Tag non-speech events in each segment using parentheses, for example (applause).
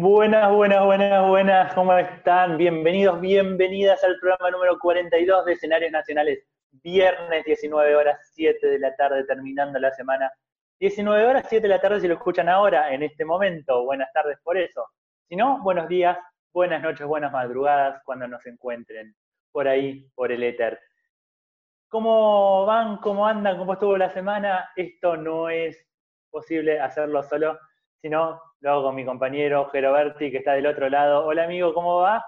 Buenas, buenas, buenas, buenas, ¿cómo están? Bienvenidos, bienvenidas al programa número 42 de Escenarios Nacionales. Viernes 19 horas 7 de la tarde, terminando la semana. 19 horas 7 de la tarde si lo escuchan ahora, en este momento. Buenas tardes por eso. Si no, buenos días, buenas noches, buenas madrugadas, cuando nos encuentren por ahí, por el éter. ¿Cómo van? ¿Cómo andan? ¿Cómo estuvo la semana? Esto no es posible hacerlo solo, sino lo hago con mi compañero Geroberti, que está del otro lado. Hola amigo, ¿cómo va?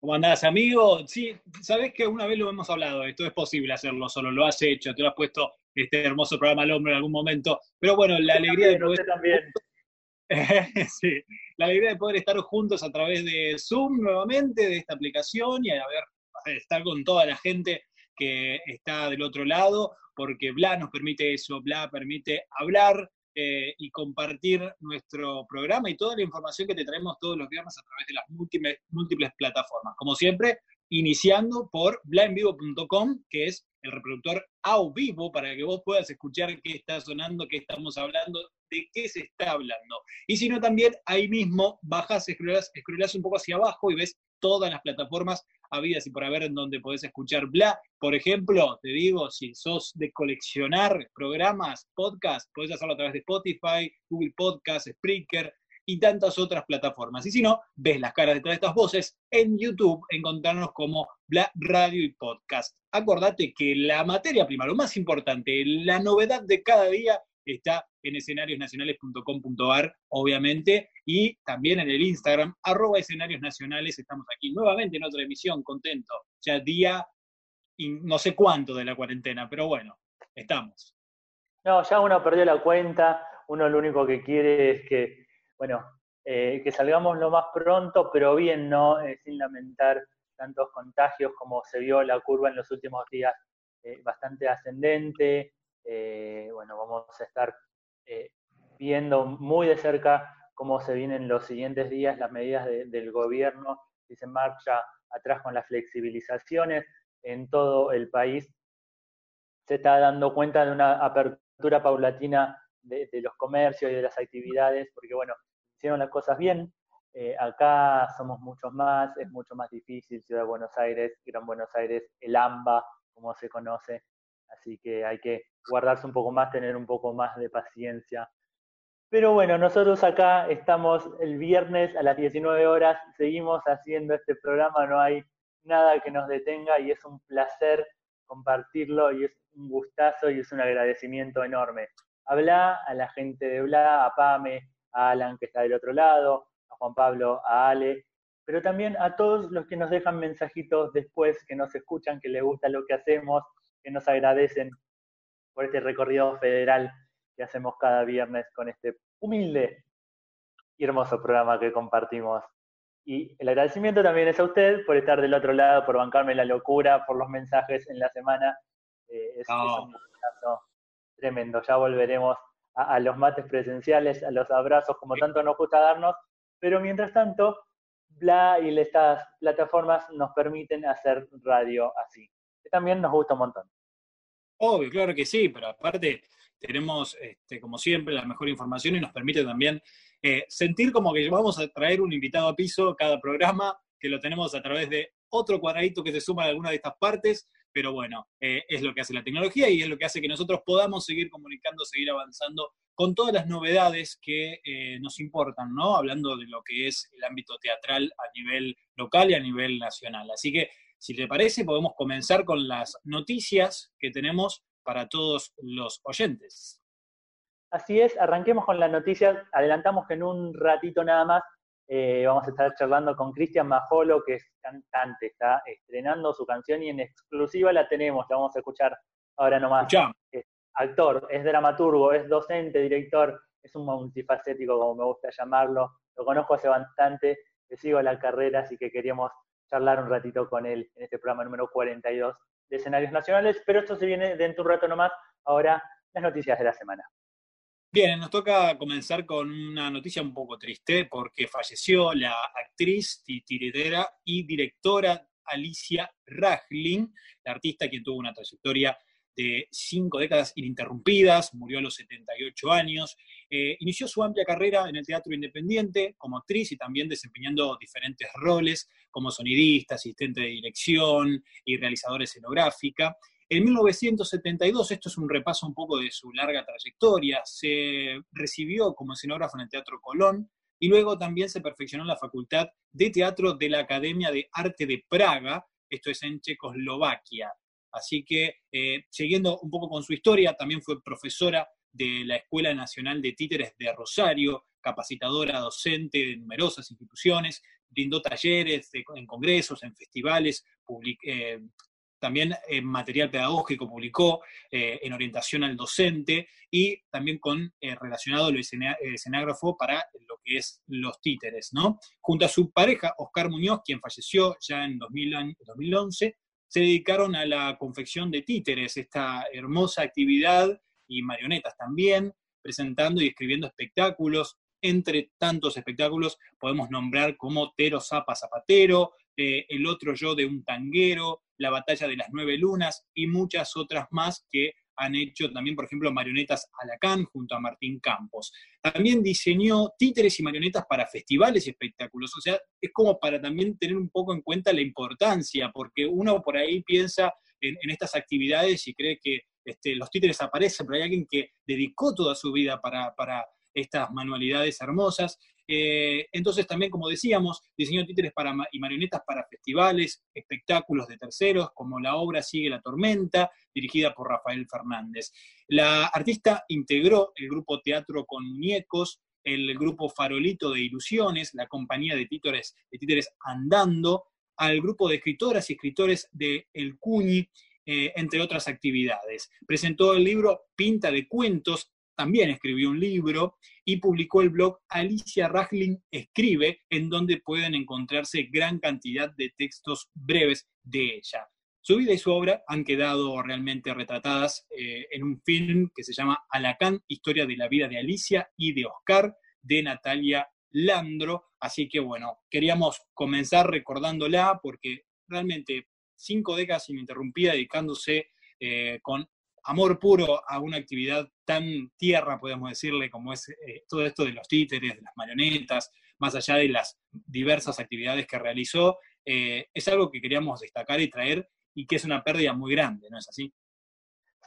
¿Cómo andás, amigo? Sí, sabés que una vez lo hemos hablado, esto es posible hacerlo solo, lo has hecho, te lo has puesto este hermoso programa al hombre en algún momento. Pero bueno, la alegría de poder. También. (laughs) sí, la alegría de poder estar juntos a través de Zoom nuevamente, de esta aplicación, y a ver, estar con toda la gente que está del otro lado, porque Bla nos permite eso, Bla permite hablar, eh, y compartir nuestro programa y toda la información que te traemos todos los viernes a través de las múltiples, múltiples plataformas. Como siempre, iniciando por blindvivo.com, que es el reproductor a vivo para que vos puedas escuchar qué está sonando, qué estamos hablando, de qué se está hablando. Y si no, también ahí mismo bajas, escrolas un poco hacia abajo y ves todas las plataformas habidas y por haber en donde podés escuchar bla. Por ejemplo, te digo, si sos de coleccionar programas, podcasts, podés hacerlo a través de Spotify, Google Podcasts, Spreaker y tantas otras plataformas. Y si no, ves las caras de estas voces en YouTube, encontrarnos como Bla Radio y Podcast. Acordate que la materia prima, lo más importante, la novedad de cada día está en escenariosnacionales.com.ar, obviamente, y también en el Instagram, arroba escenarios nacionales. Estamos aquí nuevamente en otra emisión, contento. Ya día no sé cuánto de la cuarentena, pero bueno, estamos. No, ya uno perdió la cuenta, uno lo único que quiere es que, bueno, eh, que salgamos lo más pronto, pero bien, ¿no? Eh, sin lamentar tantos contagios como se vio la curva en los últimos días, eh, bastante ascendente. Bueno, vamos a estar viendo muy de cerca cómo se vienen los siguientes días las medidas del gobierno y se marcha atrás con las flexibilizaciones en todo el país. Se está dando cuenta de una apertura paulatina de, los comercios y de las actividades, porque bueno, hicieron las cosas bien. Eh, acá somos muchos más, es mucho más difícil, Ciudad de Buenos Aires, Gran Buenos Aires, el AMBA, como se conoce, así que hay que guardarse un poco más, tener un poco más de paciencia pero bueno, nosotros acá estamos el viernes a las 19 horas, seguimos haciendo este programa, no hay nada que nos detenga y es un placer compartirlo y es un gustazo y es un agradecimiento enorme. Habla a la gente de Bla, a Pame, a Alan que está del otro lado, a Juan Pablo, a Ale, pero también a todos los que nos dejan mensajitos después, que nos escuchan, que les gusta lo que hacemos, que nos agradecen por este recorrido federal que hacemos cada viernes con este humilde y hermoso programa que compartimos. Y el agradecimiento también es a usted por estar del otro lado, por bancarme la locura, por los mensajes en la semana. Eh, es, un abrazo tremendo. Ya volveremos a, los mates presenciales, a los abrazos, como tanto nos gusta darnos. Pero mientras tanto, Bla y estas plataformas nos permiten hacer radio así. También nos gusta un montón. Obvio, claro que sí, pero aparte tenemos, este, como siempre, la mejor información y nos permite también eh, sentir como que vamos a traer un invitado a piso cada programa, que lo tenemos a través de otro cuadradito que se suma a alguna de estas partes, pero bueno, eh, es lo que hace la tecnología y es lo que hace que nosotros podamos seguir comunicando, seguir avanzando con todas las novedades que eh, nos importan, ¿no? Hablando de lo que es el ámbito teatral a nivel local y a nivel nacional. Así que, si te parece, podemos comenzar con las noticias que tenemos para todos los oyentes. Así es, arranquemos con las noticias. Adelantamos que en un ratito nada más eh, vamos a estar charlando con Cristian Majolo, que es cantante, está estrenando su canción y en exclusiva la tenemos, la vamos a escuchar ahora nomás. Es actor, es dramaturgo, es docente, director, es un multifacético, como me gusta llamarlo. Lo conozco hace bastante, le sigo la carrera, así que queríamos charlar un ratito con él en este programa número 42 de escenarios nacionales, pero esto se viene dentro de un rato nomás. Ahora, las noticias de la semana. Bien, nos toca comenzar con una noticia un poco triste porque falleció la actriz, titiritera y directora Alicia Rajlin, la artista quien tuvo una trayectoria de cinco décadas ininterrumpidas, murió a los 78 años. Eh, inició su amplia carrera en el teatro independiente como actriz y también desempeñando diferentes roles como sonidista, asistente de dirección y realizadora escenográfica. En 1972, esto es un repaso un poco de su larga trayectoria, se recibió como escenógrafo en el Teatro Colón y luego también se perfeccionó en la Facultad de Teatro de la Academia de Arte de Praga, esto es en Checoslovaquia. Así que, eh, siguiendo un poco con su historia, también fue profesora de la Escuela Nacional de Títeres de Rosario, capacitadora docente de numerosas instituciones, brindó talleres en congresos, en festivales, eh, también en material pedagógico publicó eh, en orientación al docente y también con eh, relacionado al escenágrafo para lo que es los títeres, ¿no? Junto a su pareja, Oscar Muñoz, quien falleció ya en 2011, se dedicaron a la confección de títeres, esta hermosa actividad y marionetas también, presentando y escribiendo espectáculos. Entre tantos espectáculos podemos nombrar como Tero Zapa Zapatero, eh, El otro yo de un tanguero, La batalla de las nueve lunas y muchas otras más que han hecho también, por ejemplo, marionetas Alacán junto a Martín Campos. También diseñó títeres y marionetas para festivales y espectáculos. O sea, es como para también tener un poco en cuenta la importancia, porque uno por ahí piensa en, estas actividades y cree que este, los títeres aparecen, pero hay alguien que dedicó toda su vida para, para estas manualidades hermosas. Eh, entonces también, como decíamos, diseñó títeres para, y marionetas para festivales, espectáculos de terceros, como la obra Sigue la Tormenta, dirigida por Rafael Fernández. La artista integró el grupo Teatro con Muñecos, el grupo Farolito de Ilusiones, la compañía de títeres, de títeres Andando, al grupo de escritoras y escritores de El Cuñi, eh, entre otras actividades. Presentó el libro Pinta de Cuentos, también escribió un libro y publicó el blog Alicia Rajlin Escribe, en donde pueden encontrarse gran cantidad de textos breves de ella. Su vida y su obra han quedado realmente retratadas eh, en un film que se llama Alacán, Historia de la vida de Alicia y de Oscar, de Natalia Landro. Así que bueno, queríamos comenzar recordándola porque realmente cinco décadas ininterrumpida dedicándose eh, con amor puro a una actividad tan tierra, podemos decirle, como es eh, todo esto de los títeres, de las marionetas, más allá de las diversas actividades que realizó, eh, es algo que queríamos destacar y traer y que es una pérdida muy grande, ¿no es así?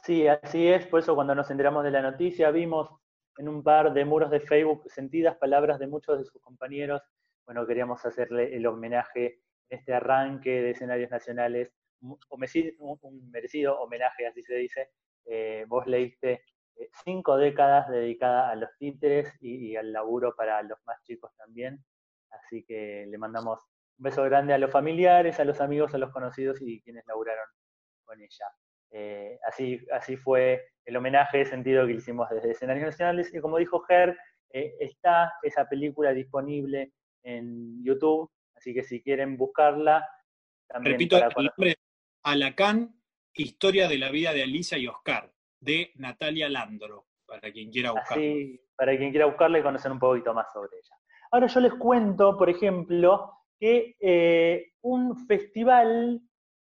Sí, así es, por eso cuando nos enteramos de la noticia vimos en un par de muros de Facebook sentidas palabras de muchos de sus compañeros, bueno, queríamos hacerle el homenaje en este arranque de escenarios nacionales, un merecido homenaje, así se dice, eh, vos leíste eh, cinco décadas dedicadas a los títeres y, al laburo para los más chicos también. Así que le mandamos un beso grande a los familiares, a los amigos, a los conocidos y quienes laburaron con ella. Eh, así, así fue el homenaje sentido que hicimos desde Escenarios Nacionales. Y como dijo Ger, está esa película disponible en YouTube, así que si quieren buscarla, también Repito, el nombre Alacán Historia de la vida de Alicia y Oscar, de Natalia Landro, para quien quiera buscarla. Sí, para quien quiera buscarla y conocer un poquito más sobre ella. Ahora yo les cuento, por ejemplo, que eh, un festival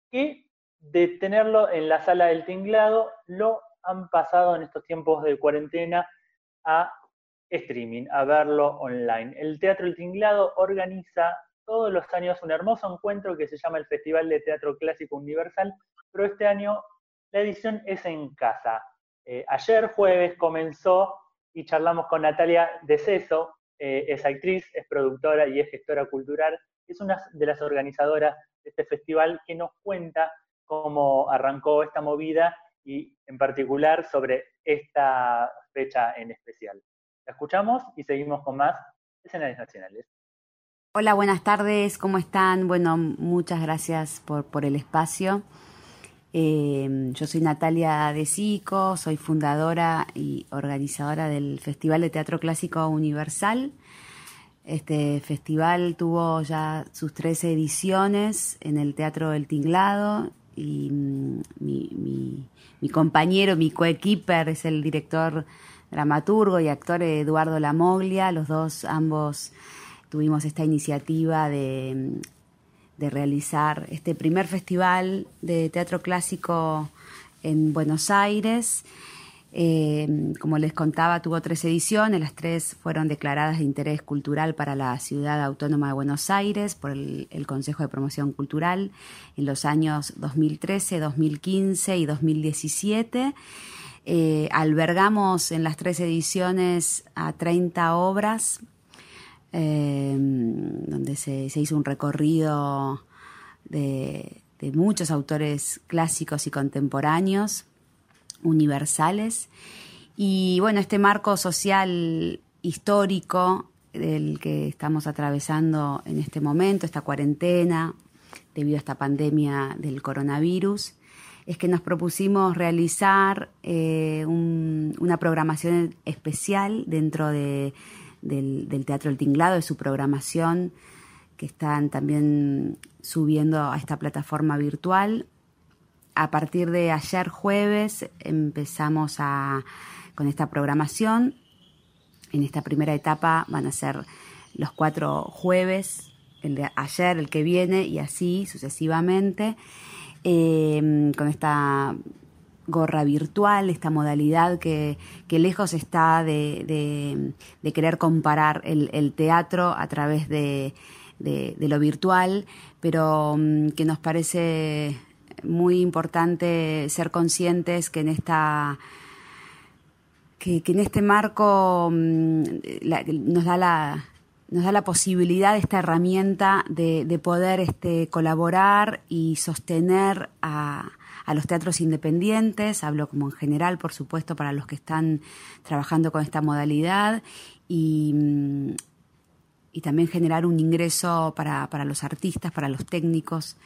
que de tenerlo en la sala del tinglado lo han pasado en estos tiempos de cuarentena a streaming, a verlo online. El Teatro El Tinglado organiza todos los años un hermoso encuentro que se llama el Festival de Teatro Clásico Universal, pero este año la edición es en casa. Eh, ayer jueves comenzó y charlamos con Natalia De Ceso, eh, es actriz, es productora y es gestora cultural, es una de las organizadoras de este festival que nos cuenta cómo arrancó esta movida y en particular sobre esta fecha en especial. La escuchamos y seguimos con más escenarios nacionales. Hola, buenas tardes, ¿cómo están? Bueno, muchas gracias por, por el espacio. Eh, yo soy Natalia De Sico, soy fundadora y organizadora del Festival de Teatro Clásico Universal. Este festival tuvo ya sus tres ediciones en el Teatro del Tinglado y mm, mi, mi compañero, mi coequiper es el director dramaturgo y actor Eduardo Lamoglia. Los dos, ambos, tuvimos esta iniciativa de de realizar este primer festival de teatro clásico en Buenos Aires. Eh, como les contaba, tuvo tres ediciones, las tres fueron declaradas de interés cultural para la ciudad autónoma de Buenos Aires por el, Consejo de Promoción Cultural en los años 2013, 2015 y 2017. Eh, albergamos en las tres ediciones a 30 obras, eh, donde se, hizo un recorrido de muchos autores clásicos y contemporáneos universales. Y bueno, este marco social histórico del que estamos atravesando en este momento, esta cuarentena, debido a esta pandemia del coronavirus, es que nos propusimos realizar eh, una programación especial dentro del, del, Teatro El Tinglado, de su programación, que están también subiendo a esta plataforma virtual a partir de ayer jueves empezamos a, con esta programación. En esta primera etapa van a ser los cuatro jueves, el de ayer, el que viene y así sucesivamente, em, con esta gorra virtual, esta modalidad que, lejos está de, querer comparar el, teatro a través de, lo virtual, pero mm, que nos parece muy importante ser conscientes que en esta que, en este marco mm, nos da la nos da la posibilidad esta herramienta de, poder este, colaborar y sostener a, los teatros independientes, hablo como en general, por supuesto, para los que están trabajando con esta modalidad, y, mm, y también generar un ingreso para, para los artistas, para los técnicos.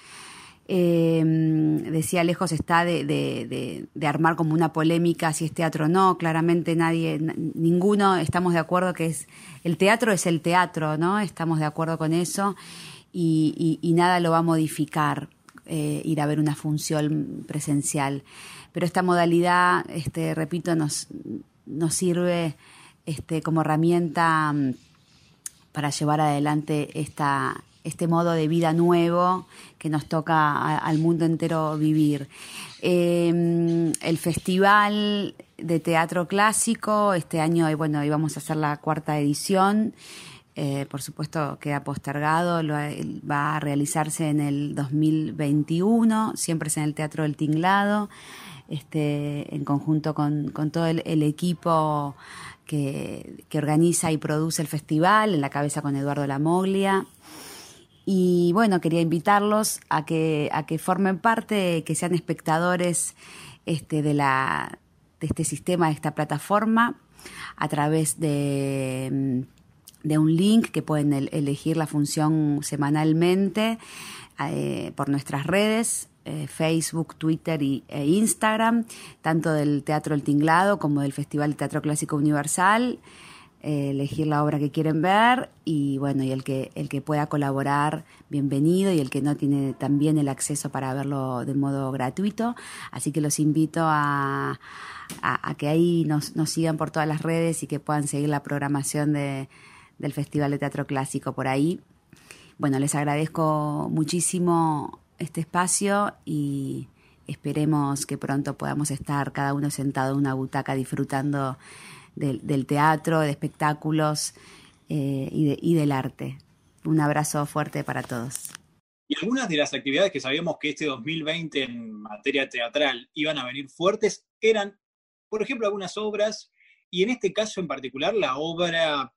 Eh, decía lejos está de, armar como una polémica si es teatro o no, claramente nadie, ninguno estamos de acuerdo que es, el teatro es el teatro, ¿no? Estamos de acuerdo con eso y, nada lo va a modificar eh, ir a ver una función presencial. Pero esta modalidad, este, repito, nos, nos sirve este, como herramienta mm, para llevar adelante este modo de vida nuevo que nos toca al mundo entero vivir. Em, el festival de teatro clásico, este año bueno, íbamos a hacer la cuarta edición. Eh, por supuesto queda postergado, va a realizarse en el 2021, siempre es en el Teatro del Tinglado, este, en conjunto con, todo el, equipo que, que, organiza y produce el festival, en la cabeza con Eduardo Lamoglia. Y bueno, quería invitarlos a que, a que formen parte, que sean espectadores este, de, la, de este sistema, de esta plataforma, a través de, de un link que pueden elegir la función semanalmente eh, por nuestras redes, eh, Facebook, Twitter y, e Instagram, tanto del Teatro El Tinglado como del Festival de Teatro Clásico Universal. Eh, elegir la obra que quieren ver y bueno, y el que, el que pueda colaborar, bienvenido, y el que no tiene también el acceso para verlo de modo gratuito. Así que los invito a, a, que ahí nos, nos, sigan por todas las redes y que puedan seguir la programación de, del Festival de Teatro Clásico por ahí. Bueno, les agradezco muchísimo este espacio y esperemos que pronto podamos estar cada uno sentado en una butaca disfrutando del, teatro, de espectáculos eh, y, del arte. Un abrazo fuerte para todos. Y algunas de las actividades que sabíamos que este 2020 en materia teatral iban a venir fuertes eran, por ejemplo, algunas obras, y en este caso en particular la obra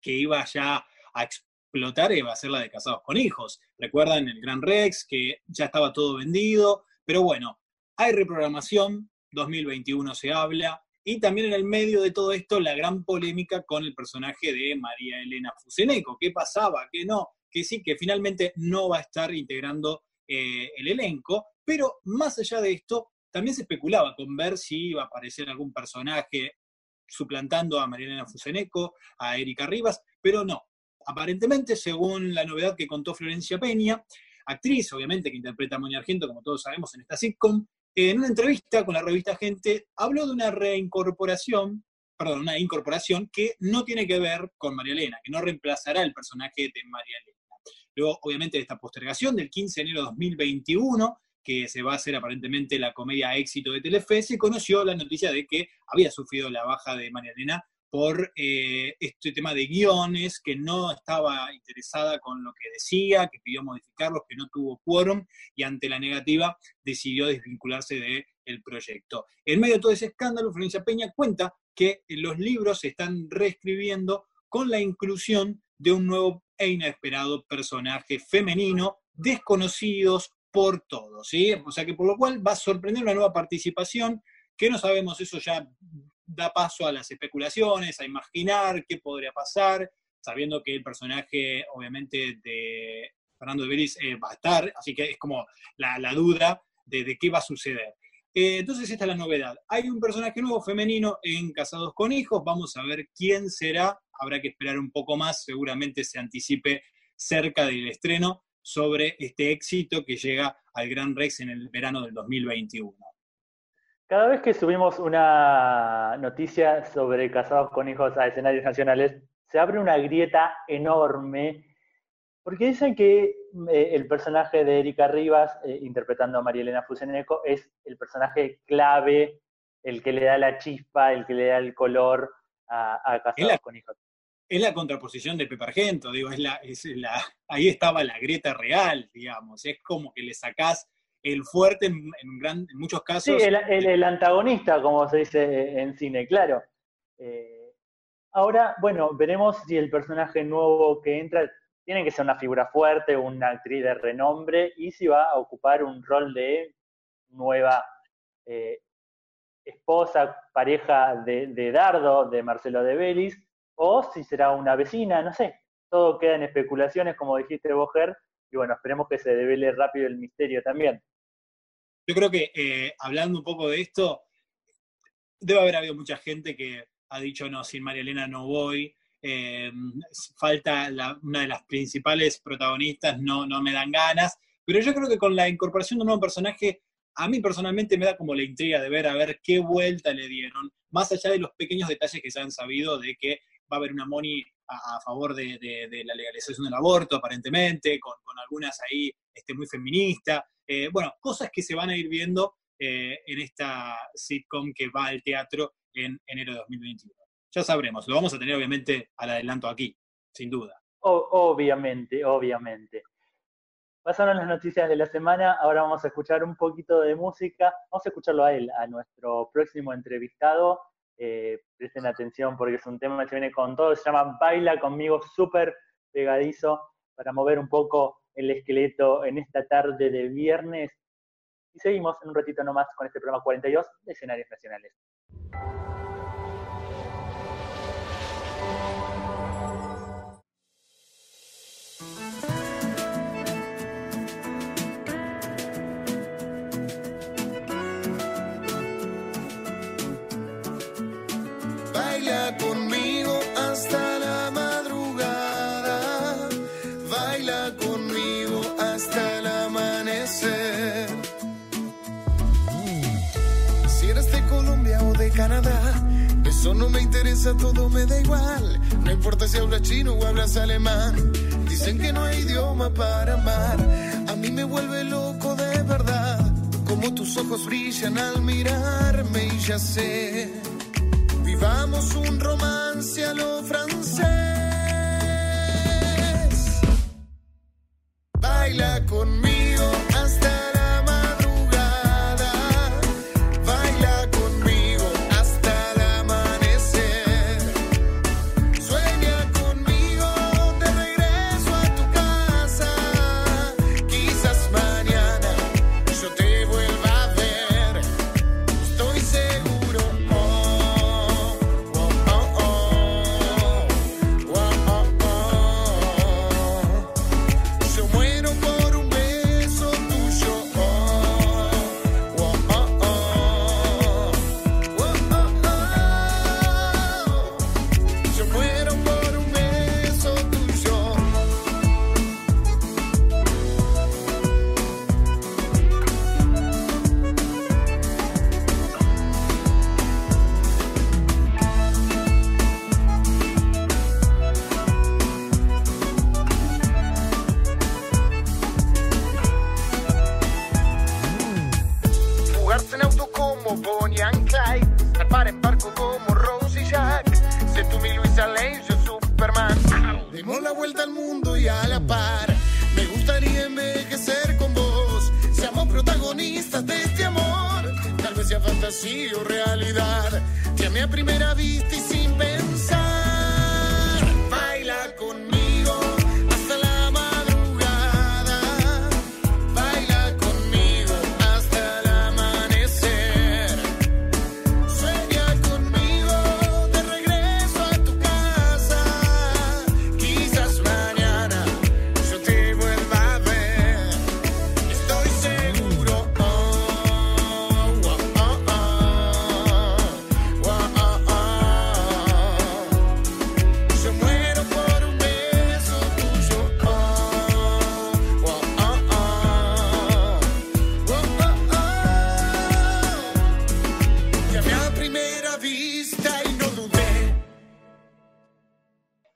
que iba ya a explotar iba a ser la de Casados con Hijos. Recuerdan el Gran Rex, que ya estaba todo vendido, pero bueno, hay reprogramación, 2021 se habla, y también en el medio de todo esto, la gran polémica con el personaje de María Elena Fuseneco. ¿Qué pasaba? ¿Qué no? Que sí, que finalmente no va a estar integrando eh, el elenco. Pero más allá de esto, también se especulaba con ver si iba a aparecer algún personaje suplantando a María Elena Fuseneco, a Erika Rivas, pero no. Aparentemente, según la novedad que contó Florencia Peña, actriz, obviamente, que interpreta a Moña Argento, como todos sabemos, en esta sitcom, en una entrevista con la revista Gente, habló de una reincorporación, perdón, una incorporación que no tiene que ver con María Elena, que no reemplazará el personaje de María Elena. Luego, obviamente, de esta postergación del 15 de enero de 2021, que se va a hacer aparentemente la comedia éxito de Telefe, se conoció la noticia de que había sufrido la baja de María Elena por eh, este tema de guiones, que no estaba interesada con lo que decía, que pidió modificarlos, que no tuvo quórum y ante la negativa decidió desvincularse del proyecto. En medio de todo ese escándalo, Florencia Peña cuenta que los libros se están reescribiendo con la inclusión de un nuevo e inesperado personaje femenino, desconocidos por todos, ¿sí? O sea que por lo cual va a sorprender una nueva participación, que no sabemos, eso ya da paso a las especulaciones, a imaginar qué podría pasar, sabiendo que el personaje, obviamente, de Fernando de Vélez eh, va a estar, así que es como la, duda de, qué va a suceder. Eh, entonces esta es la novedad. Hay un personaje nuevo femenino en Casados con Hijos, vamos a ver quién será, habrá que esperar un poco más, seguramente se anticipe cerca del estreno sobre este éxito que llega al Gran Rex en el verano del 2021. Cada vez que subimos una noticia sobre casados con hijos a escenarios nacionales, se abre una grieta enorme, porque dicen que eh, el personaje de Erika Rivas, eh, interpretando a María Elena Fuseneco, es el personaje clave, el que le da la chispa, el que le da el color a, Casados con hijos. Es la contraposición de Pepe Argento, digo, es la, es la, ahí estaba la grieta real, digamos, es como que le sacás el fuerte en, muchos casos. Sí, el, antagonista, como se dice en cine, claro. Eh, ahora, bueno, veremos si el personaje nuevo que entra tiene que ser una figura fuerte, una actriz de renombre, y si va a ocupar un rol de nueva eh, esposa, pareja de, Dardo, de Marcelo de Belis, o si será una vecina, no sé. Todo queda en especulaciones, como dijiste, Boger, y bueno, esperemos que se devele rápido el misterio también. Yo creo que eh, hablando un poco de esto, debe haber habido mucha gente que ha dicho, no, sin María Elena no voy, eh, falta una de las principales protagonistas, no, no me dan ganas, pero yo creo que con la incorporación de un nuevo personaje, a mí personalmente me da como la intriga de ver a ver qué vuelta le dieron, más allá de los pequeños detalles que se han sabido de que va a haber una Moni a, favor de, la legalización del aborto, aparentemente, con, algunas ahí este, muy feministas. Eh, bueno, cosas que se van a ir viendo eh, en esta sitcom que va al teatro en enero de 2021. Ya sabremos, lo vamos a tener obviamente al adelanto aquí, sin duda. obviamente, obviamente. Pasaron las noticias de la semana, ahora vamos a escuchar un poquito de música. Vamos a escucharlo a él, a nuestro próximo entrevistado. Eh, presten atención porque es un tema que viene con todo, se llama Baila conmigo, súper pegadizo, para mover un poco el esqueleto en esta tarde de viernes. Y seguimos en un ratito nomás con este programa 42 de escenarios nacionales. Eso no me interesa, todo me da igual. No importa si hablas chino o hablas alemán. Dicen que no hay idioma para amar. A mí me vuelve loco de verdad. Como tus ojos brillan al mirarme y ya sé. Vivamos un romance a lo francés. Baila conmigo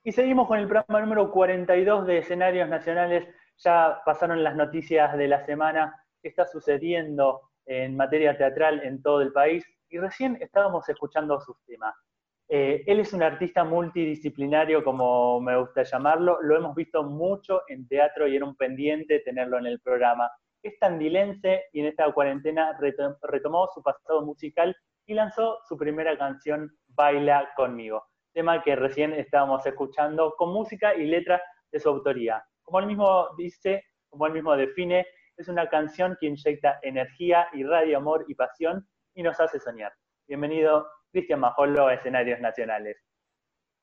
Y seguimos con el programa número 42 de escenarios nacionales. Ya pasaron las noticias de la semana, qué está sucediendo en materia teatral en todo el país. Y recién estábamos escuchando sus temas. Eh, él es un artista multidisciplinario, como me gusta llamarlo. Lo hemos visto mucho en teatro y era un pendiente tenerlo en el programa. Es tandilense y en esta cuarentena reto- retomó su pasado musical y lanzó su primera canción, Baila conmigo tema que recién estábamos escuchando, con música y letra de su autoría. Como él mismo dice, como él mismo define, es una canción que inyecta energía, irradia amor y pasión y nos hace soñar. Bienvenido, Cristian Majolo, a Escenarios Nacionales.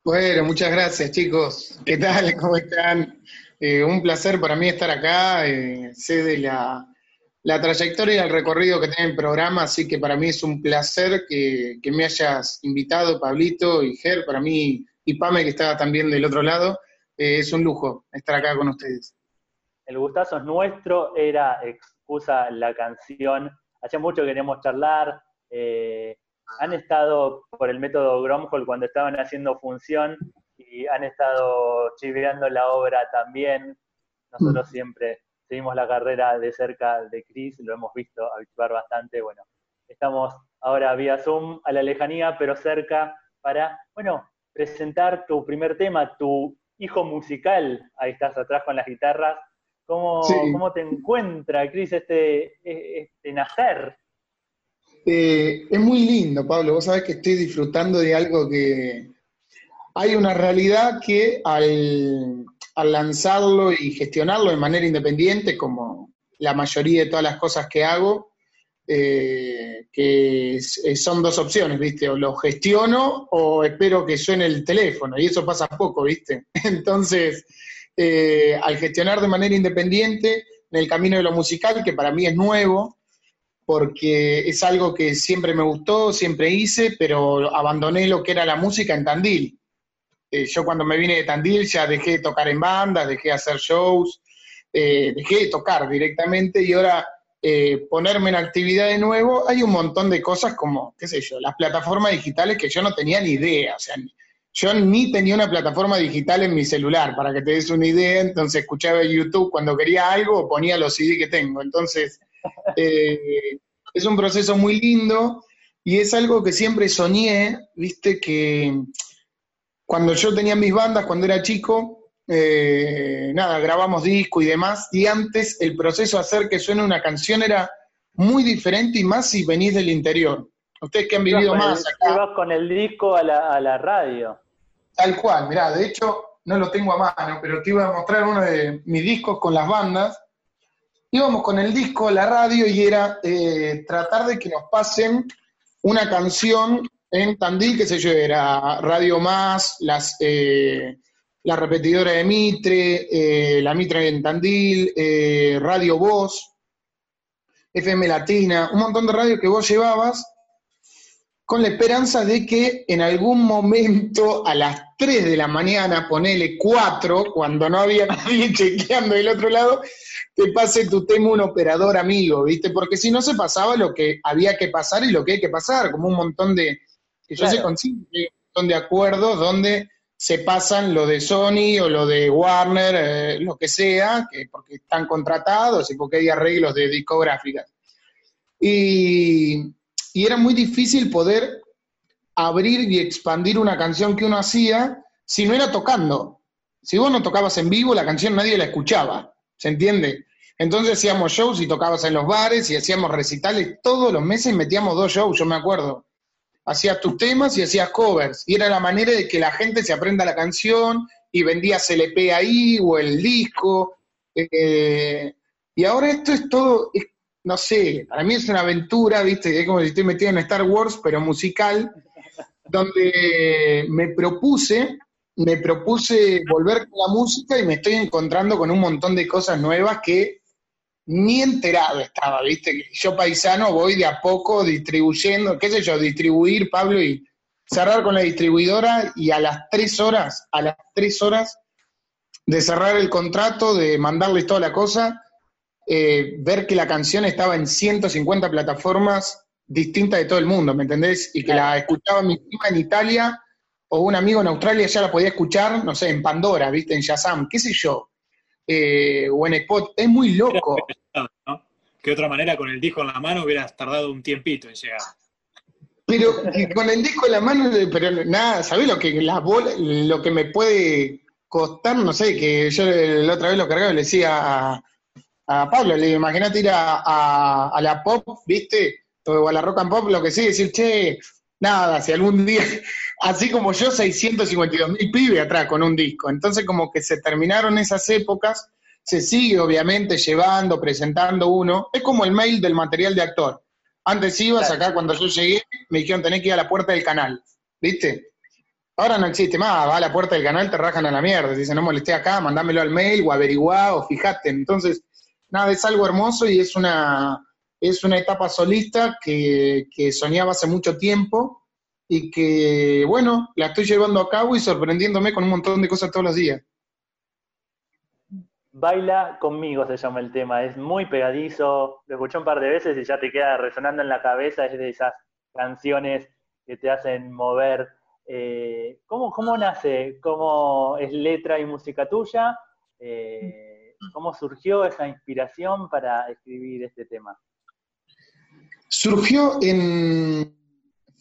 Bueno, muchas gracias chicos. ¿Qué tal? ¿Cómo están? Eh, un placer para mí estar acá. eh, sé de la, la trayectoria y el recorrido que tiene el programa, así que para mí es un placer que, que me hayas invitado, Pablito y Ger, para mí, y Pame, que está también del otro lado. eh, es un lujo estar acá con ustedes. El gustazo es nuestro, era excusa la canción. Hace mucho queríamos charlar. eh, han estado por el método Gromhol cuando estaban haciendo función y han estado chiveando la obra también. Nosotros siempre seguimos la carrera de cerca de Chris, lo hemos visto actuar bastante. Bueno, estamos ahora vía Zoom a la lejanía, pero cerca para, bueno, presentar tu primer tema, tu hijo musical. Ahí estás atrás con las guitarras. ¿Cómo, Sí. cómo te encuentra, Cris, este, este nacer? Eh, es muy lindo, Pablo. Vos sabés que estoy disfrutando de algo que hay una realidad que al, al lanzarlo y gestionarlo de manera independiente, como la mayoría de todas las cosas que hago, eh, que eh, son dos opciones, ¿viste? O lo gestiono o espero que suene el teléfono, y eso pasa poco, ¿viste? (laughs) Entonces, eh, al gestionar de manera independiente, en el camino de lo musical, que para mí es nuevo, porque es algo que siempre me gustó, siempre hice, pero abandoné lo que era la música en Tandil. Eh, yo cuando me vine de Tandil ya dejé de tocar en bandas, dejé de hacer shows, eh, dejé de tocar directamente y ahora eh, ponerme en actividad de nuevo, hay un montón de cosas como, qué sé yo, las plataformas digitales que yo no tenía ni idea, o sea, yo ni tenía una plataforma digital en mi celular, para que te des una idea, entonces escuchaba YouTube cuando quería algo o ponía los CD que tengo, entonces es un proceso muy lindo y es algo que siempre soñé, viste, que cuando yo tenía mis bandas, cuando era chico, eh, nada, grabamos disco y demás, y antes el proceso de hacer que suene una canción era muy diferente y más si venís del interior. Ustedes que han vivido más el- acá, ibas con el disco a la, a la radio. tal cual, mirá, de hecho no lo tengo a mano, pero te iba a mostrar uno de mis discos con las bandas. Íbamos con el disco a la radio y era eh, tratar de que nos pasen una canción en Tandil, que sé yo, era Radio Más, las, eh, la repetidora de Mitre, eh, la Mitre en Tandil, eh, Radio Voz, FM Latina, un montón de radios que vos llevabas con la esperanza de que en algún momento a las 3 de la mañana, ponele 4, cuando no había (laughs) nadie chequeando del otro lado, te pase tu tema un operador amigo, ¿viste? Porque si no se pasaba lo que había que pasar y lo que hay que pasar, como un montón de, que Claro. hay un montón de acuerdos donde se pasan lo de Sony o lo de Warner, eh, lo que sea, que porque están contratados y porque hay arreglos de discográficas. Y y era muy difícil poder abrir y expandir una canción que uno hacía si no era tocando. Si vos no tocabas en vivo, la canción nadie la escuchaba, ¿se entiende? Entonces hacíamos shows y tocabas en los bares y hacíamos recitales todos los meses, metíamos dos shows, yo me acuerdo. Hacías tus temas y hacías covers. Y era la manera de que la gente se aprenda la canción y vendías el EP ahí o el disco. Eh, y ahora esto es todo, no sé, para mí es una aventura, ¿viste? Es como si estoy metido en Star Wars, pero musical, donde me propuse, me propuse volver con la música y me estoy encontrando con un montón de cosas nuevas que ni enterado estaba, ¿viste? Yo paisano voy de a poco distribuyendo, qué sé yo, distribuir, Pablo, y cerrar con la distribuidora y a las tres horas, a las tres horas de cerrar el contrato, de mandarles toda la cosa, eh, ver que la canción estaba en 150 plataformas distintas de todo el mundo, ¿me entendés? Y que la escuchaba mi prima en Italia o un amigo en Australia ya la podía escuchar, no sé, en Pandora, ¿viste? En Shazam, qué sé yo. Eh, o en Spot, es muy loco. ¿no? Que de otra manera con el disco en la mano hubieras tardado un tiempito en llegar. Pero con el disco en la mano, pero nada, ¿sabés lo que la lo que me puede costar? No sé, que yo la otra vez lo cargaba y le decía a, a Pablo, le imagínate ir a, la pop, ¿viste? O a la rock and pop, lo que sí, decir, che, nada, si algún día, así como yo, 652 mil pibes atrás con un disco. Entonces, como que se terminaron esas épocas, se sigue obviamente llevando, presentando uno. Es como el mail del material de actor. Antes ibas acá, cuando yo llegué, me dijeron, tenés que ir a la puerta del canal, ¿viste? Ahora no existe más, va a la puerta del canal, te rajan a la mierda. Dicen, no molesté acá, mandámelo al mail o averiguá o fijate. Entonces, nada, es algo hermoso y es una, es una etapa solista que, soñaba hace mucho tiempo y que, bueno, la estoy llevando a cabo y sorprendiéndome con un montón de cosas todos los días. Baila conmigo se llama el tema, es muy pegadizo, lo escuché un par de veces y ya te queda resonando en la cabeza, es de esas canciones que te hacen mover. Eh, ¿cómo, ¿Cómo nace? ¿Cómo es letra y música tuya? Eh, ¿Cómo surgió esa inspiración para escribir este tema? Surgió en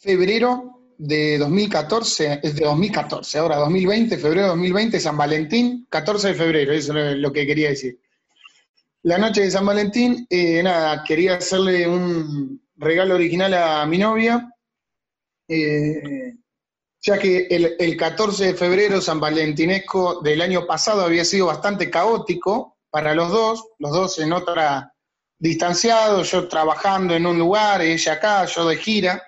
febrero de 2014, es de 2014, ahora 2020, febrero de 2020, San Valentín, 14 de febrero, eso es lo que quería decir. La noche de San Valentín, eh, nada, quería hacerle un regalo original a mi novia, eh, ya que el, el, 14 de febrero, San Valentinesco del año pasado, había sido bastante caótico para los dos, los dos en otra distanciados, yo trabajando en un lugar, ella acá, yo de gira.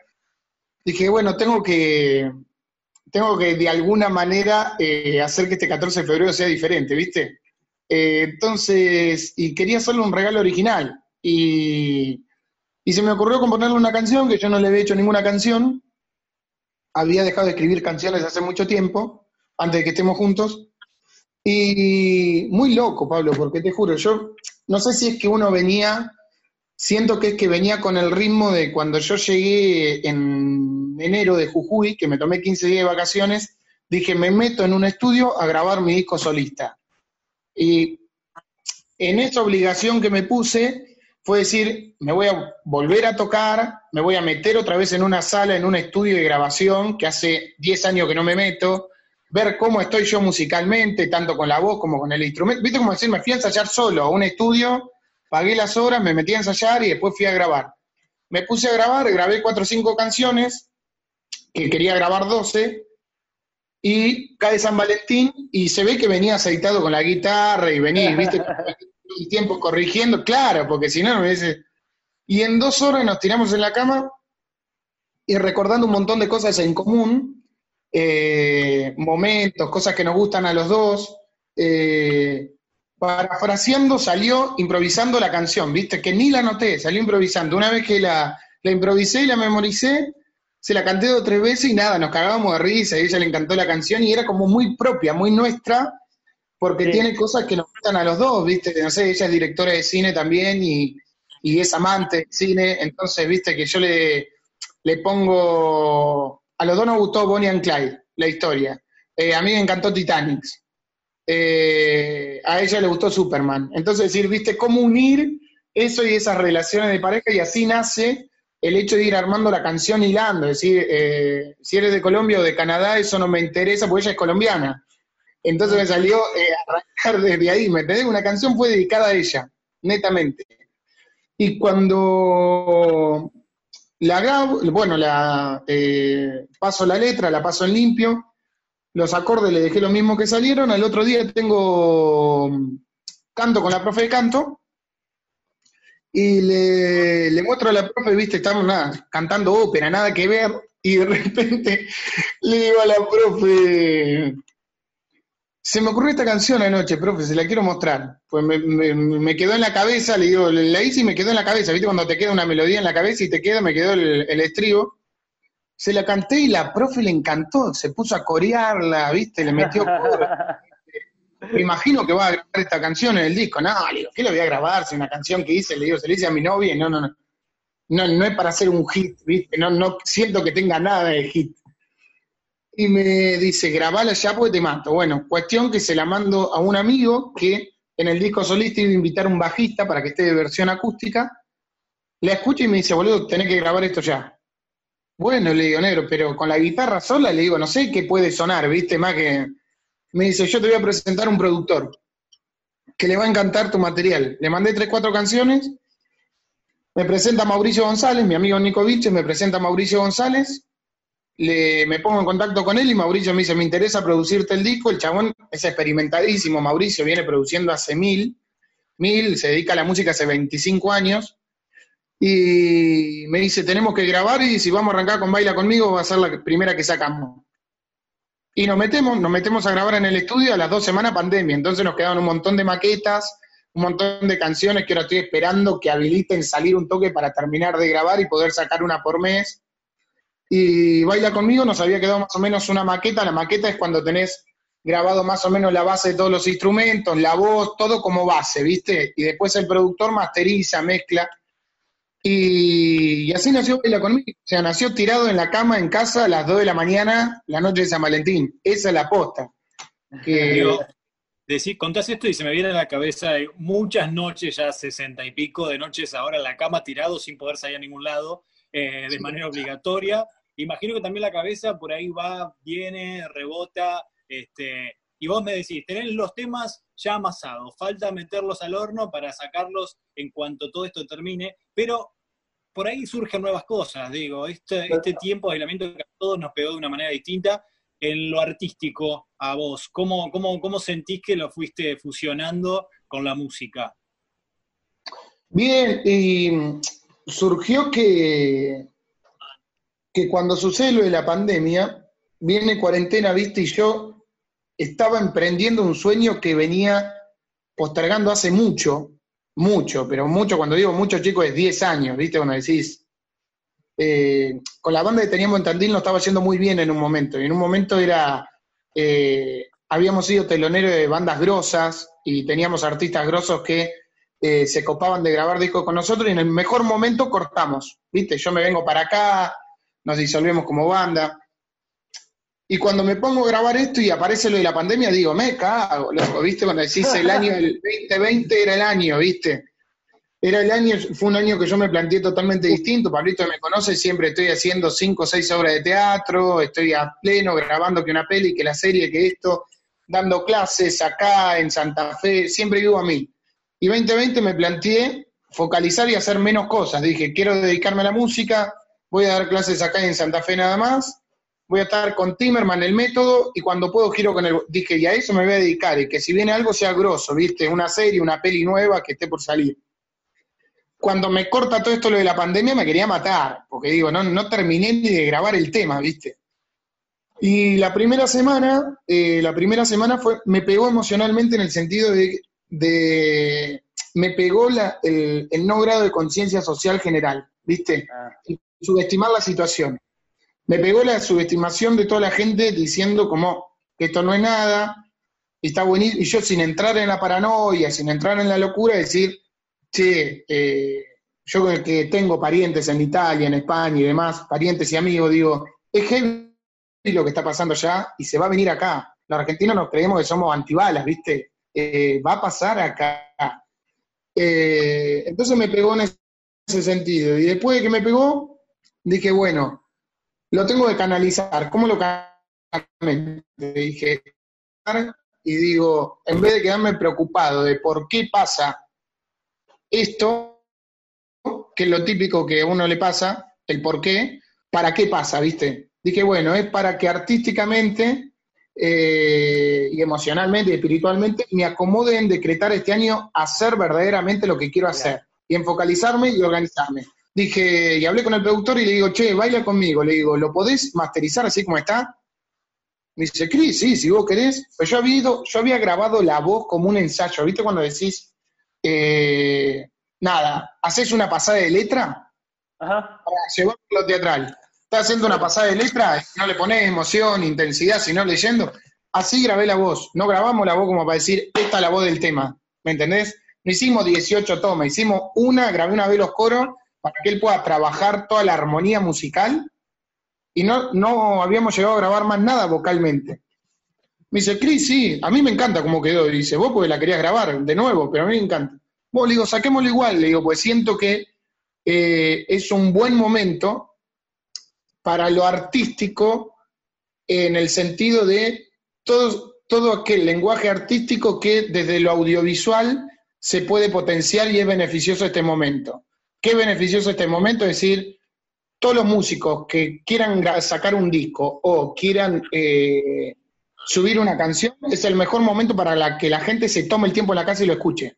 Dije, bueno, tengo que, tengo que de alguna manera eh, hacer que este 14 de febrero sea diferente, ¿viste? Eh, entonces, y quería hacerle un regalo original. Y, y se me ocurrió componerle una canción, que yo no le había hecho ninguna canción. Había dejado de escribir canciones hace mucho tiempo, antes de que estemos juntos. Y muy loco, Pablo, porque te juro, yo no sé si es que uno venía, siento que es que venía con el ritmo de cuando yo llegué en enero de Jujuy, que me tomé 15 días de vacaciones, dije, me meto en un estudio a grabar mi disco solista. Y en esa obligación que me puse fue decir, me voy a volver a tocar, me voy a meter otra vez en una sala, en un estudio de grabación, que hace 10 años que no me meto, ver cómo estoy yo musicalmente, tanto con la voz como con el instrumento. ¿Viste cómo decir? Me fui a ensayar solo a un estudio, pagué las horas, me metí a ensayar y después fui a grabar. Me puse a grabar, grabé cuatro o cinco canciones, que quería grabar doce, y cae San Valentín y se ve que venía aceitado con la guitarra y venía, viste, (laughs) el tiempo corrigiendo, claro, porque si no me dice... Y en dos horas nos tiramos en la cama y recordando un montón de cosas en común, eh, momentos, cosas que nos gustan a los dos. Eh, parafraseando salió improvisando la canción, ¿viste? Que ni la noté, salió improvisando. Una vez que la, la improvisé y la memoricé, se la canté dos tres veces y nada, nos cagábamos de risa, y a ella le encantó la canción y era como muy propia, muy nuestra, porque tiene cosas que nos gustan a los dos, ¿viste? No sé, ella es directora de cine también y, y es amante de cine, entonces, ¿viste? Que yo le, le pongo a los dos nos gustó Bonnie and Clyde, la historia. Eh, a mí me encantó Titanic. Eh, a ella le gustó Superman. Entonces, decir, viste, cómo unir eso y esas relaciones de pareja y así nace el hecho de ir armando la canción hilando, es decir, eh, si eres de Colombia o de Canadá, eso no me interesa porque ella es colombiana. Entonces me salió eh, arrancar desde ahí, ¿me entendés? Una canción fue dedicada a ella, netamente. Y cuando la grabo, bueno, la eh, paso la letra, la paso en limpio, los acordes le dejé lo mismo que salieron, al otro día tengo canto con la profe de canto, y le, muestro a la profe, viste, estamos nada, cantando ópera, nada que ver, y de repente le digo a la profe, se me ocurrió esta canción anoche, profe, se la quiero mostrar. Pues me, quedó en la cabeza, le digo, la hice y me quedó en la cabeza, viste, cuando te queda una melodía en la cabeza y te queda, me quedó el estribo. Se la canté y la profe le encantó, se puso a corearla, viste, le metió... (laughs) me imagino que va a grabar esta canción en el disco. No, le digo, ¿qué le voy a grabar? Si una canción que hice, le digo, se le hice a mi novia, no, no, no. No, no es para hacer un hit, ¿viste? No, no siento que tenga nada de hit. Y me dice, grabala ya porque te mato. Bueno, cuestión que se la mando a un amigo que en el disco solista iba a invitar a un bajista para que esté de versión acústica. La escucho y me dice, boludo, tenés que grabar esto ya. Bueno, le digo, negro, pero con la guitarra sola, le digo, no sé qué puede sonar, ¿viste? Más que me dice, yo te voy a presentar un productor que le va a encantar tu material. Le mandé tres, cuatro canciones, me presenta Mauricio González, mi amigo Nico Viche, me presenta Mauricio González, le, me pongo en contacto con él y Mauricio me dice, me interesa producirte el disco, el chabón es experimentadísimo, Mauricio viene produciendo hace mil, mil, se dedica a la música hace 25 años, y me dice, tenemos que grabar y si vamos a arrancar con Baila conmigo va a ser la primera que sacamos. Y nos metemos, nos metemos a grabar en el estudio a las dos semanas pandemia, entonces nos quedaban un montón de maquetas, un montón de canciones que ahora estoy esperando que habiliten salir un toque para terminar de grabar y poder sacar una por mes. Y Baila conmigo nos había quedado más o menos una maqueta, la maqueta es cuando tenés grabado más o menos la base de todos los instrumentos, la voz, todo como base, ¿viste? Y después el productor masteriza, mezcla y, así nació Baila conmigo. O sea, nació tirado en la cama en casa a las 2 de la mañana, la noche de San Valentín. Esa es la posta. Que... (laughs) contás esto y se me viene a la cabeza muchas noches, ya sesenta y pico de noches ahora en la cama tirado sin poder salir a ningún lado, eh, de manera obligatoria. Imagino que también la cabeza por ahí va, viene, rebota, este, y vos me decís, tenés los temas ya amasados, falta meterlos al horno para sacarlos en cuanto todo esto termine, pero por ahí surgen nuevas cosas, digo, este, este tiempo de aislamiento que a todos nos pegó de una manera distinta, en lo artístico a vos, ¿cómo, cómo, cómo sentís que lo fuiste fusionando con la música? Bien, y surgió que, que cuando sucede lo de la pandemia, viene cuarentena, viste, y yo estaba emprendiendo un sueño que venía postergando hace mucho, mucho, pero mucho, cuando digo mucho, chicos, es 10 años, ¿viste? Cuando decís, eh, con la banda que teníamos en Tandil no estaba yendo muy bien en un momento, y en un momento era, eh, habíamos sido teloneros de bandas grosas y teníamos artistas grosos que eh, se copaban de grabar discos con nosotros y en el mejor momento cortamos, ¿viste? Yo me vengo para acá, nos disolvemos como banda. Y cuando me pongo a grabar esto y aparece lo de la pandemia, digo, me cago, loco, ¿viste? Cuando decís el año del 2020 era el año, ¿viste? Era el año, fue un año que yo me planteé totalmente distinto. Pablito me conoce, siempre estoy haciendo cinco o seis obras de teatro, estoy a pleno grabando que una peli, que la serie, que esto, dando clases acá en Santa Fe, siempre vivo a mí. Y 2020 me planteé focalizar y hacer menos cosas. Dije, quiero dedicarme a la música, voy a dar clases acá en Santa Fe nada más, voy a estar con Timerman, el método, y cuando puedo giro con el... Dije, y a eso me voy a dedicar, y que si viene algo sea grosso, ¿viste? Una serie, una peli nueva que esté por salir. Cuando me corta todo esto lo de la pandemia, me quería matar, porque digo, no, no terminé ni de grabar el tema, ¿viste? Y la primera semana, eh, la primera semana fue, me pegó emocionalmente en el sentido de, de me pegó la, el, no grado de conciencia social general, ¿viste? Ah. subestimar la situación me pegó la subestimación de toda la gente diciendo como que esto no es nada, está buenísimo, y yo sin entrar en la paranoia, sin entrar en la locura, decir, che, eh, yo que tengo parientes en Italia, en España y demás, parientes y amigos, digo, es heavy lo que está pasando allá y se va a venir acá. Los argentinos nos creemos que somos antibalas, ¿viste? Eh, va a pasar acá. Eh, entonces me pegó en ese sentido. Y después de que me pegó, dije, bueno, lo tengo que canalizar. ¿Cómo lo canalizo? Dije, y digo, en vez de quedarme preocupado de por qué pasa esto, que es lo típico que a uno le pasa, el por qué, ¿para qué pasa, viste? Dije, bueno, es para que artísticamente eh, y emocionalmente y espiritualmente me acomode en decretar este año hacer verdaderamente lo que quiero hacer y en focalizarme y organizarme. Dije, y hablé con el productor y le digo, che, baila conmigo. Le digo, ¿lo podés masterizar así como está? Me dice, Cris, sí, si vos querés. Pues yo había, ido, yo había grabado la voz como un ensayo. ¿Viste cuando decís, eh, nada, haces una pasada de letra Ajá. para llevarlo a lo teatral? Estás haciendo una pasada de letra, no le pones emoción, intensidad, sino leyendo. Así grabé la voz. No grabamos la voz como para decir, esta es la voz del tema. ¿Me entendés? No hicimos 18 tomas, hicimos una, grabé una vez los coros para que él pueda trabajar toda la armonía musical y no, no habíamos llegado a grabar más nada vocalmente. Me dice, Cris, sí, a mí me encanta cómo quedó. Y dice, vos porque la querías grabar de nuevo, pero a mí me encanta. Vos le digo, saquémoslo igual, le digo, pues siento que eh, es un buen momento para lo artístico en el sentido de todo, todo aquel lenguaje artístico que desde lo audiovisual se puede potenciar y es beneficioso este momento. ¿Qué beneficioso este momento? Decir, todos los músicos que quieran sacar un disco o quieran eh, subir una canción, es el mejor momento para que la gente se tome el tiempo en la casa y lo escuche.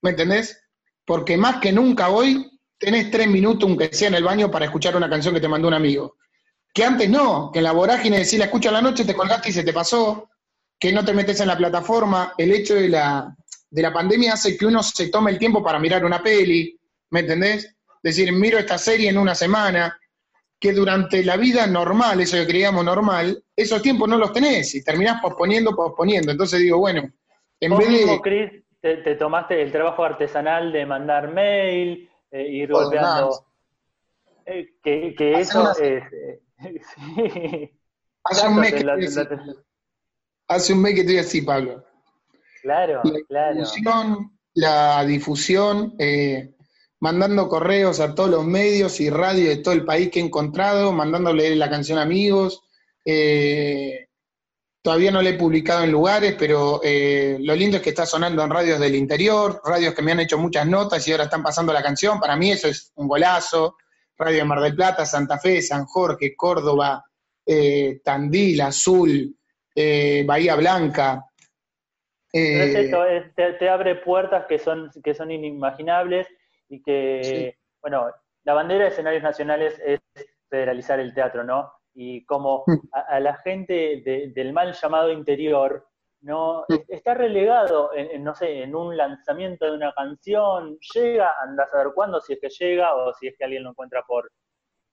¿Me entendés? Porque más que nunca hoy tenés tres minutos, aunque sea en el baño, para escuchar una canción que te mandó un amigo. Que antes no, que en la vorágine decir la escucha a la noche, te colgaste y se te pasó, que no te metes en la plataforma. El hecho de la, de la pandemia hace que uno se tome el tiempo para mirar una peli, ¿me entendés? Decir, miro esta serie en una semana, que durante la vida normal, eso que creíamos normal, esos tiempos no los tenés y terminás posponiendo, posponiendo. Entonces digo, bueno, en vez de... Chris, te tomaste el trabajo artesanal de mandar mail, eh, ir golpeando. Eh, que, que eso es. Eh, (laughs) hace, un mes que hace un mes que estoy así, Pablo. Claro, la claro. Difusión, la difusión, mandando correos a todos los medios y radio de todo el país que he encontrado, mandándole la canción a amigos. Eh, Todavía no la he publicado en lugares, pero eh, lo lindo es que está sonando en radios del interior, radios que me han hecho muchas notas y ahora están pasando la canción. Para mí eso es un golazo. Radio de Mar del Plata, Santa Fe, San Jorge, Córdoba, eh, Tandil, Azul, Bahía Blanca. es te, abre puertas que son, que son inimaginables y que, bueno, la bandera de escenarios nacionales es federalizar el teatro, ¿no? y como mm. a, la gente del mal llamado interior no mm. está relegado en, no sé en un lanzamiento de una canción llega anda a saber cuándo si es que llega o si es que alguien lo encuentra por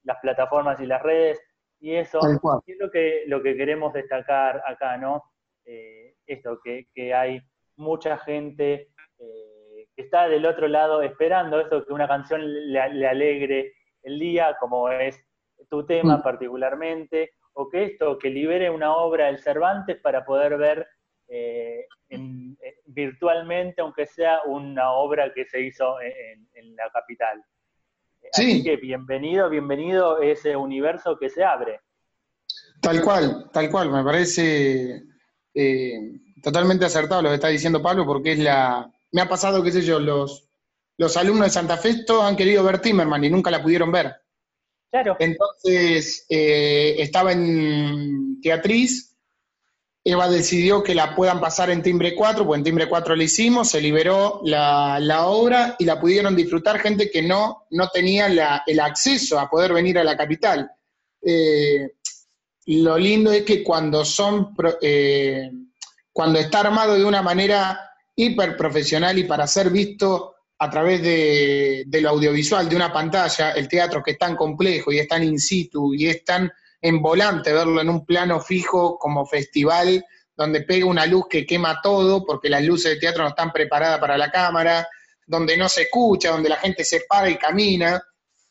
las plataformas y las redes y eso es lo que lo que queremos destacar acá no eh, esto que, que, hay mucha gente eh, está del otro lado esperando eso que una canción le alegre el día como es tu tema mm. particularmente, o que esto, que libere una obra del Cervantes para poder ver eh, eh, virtualmente, aunque sea una obra que se hizo en, la capital. Así que bienvenido, bienvenido ese universo que se abre. Tal cual, tal cual, me parece eh, totalmente acertado lo que está diciendo Pablo, porque es la. Me ha pasado, qué sé yo, los, los alumnos de Santa Fe todos han querido ver Timmerman y nunca la pudieron ver. Entonces, eh, estaba en Teatriz, Eva decidió que la puedan pasar en Timbre 4, pues en Timbre 4 la hicimos, se liberó la, obra y la pudieron disfrutar gente que no, no tenía el acceso a poder venir a la capital. Eh, lo lindo es que cuando son, eh, cuando está armado de una manera hiper profesional y para ser visto a través de, lo audiovisual, de una pantalla, el teatro que es tan complejo y es tan in situ y es tan en volante verlo en un plano fijo como festival, donde pega una luz que quema todo, porque las luces de teatro no están preparadas para la cámara, donde no se escucha, donde la gente se para y camina,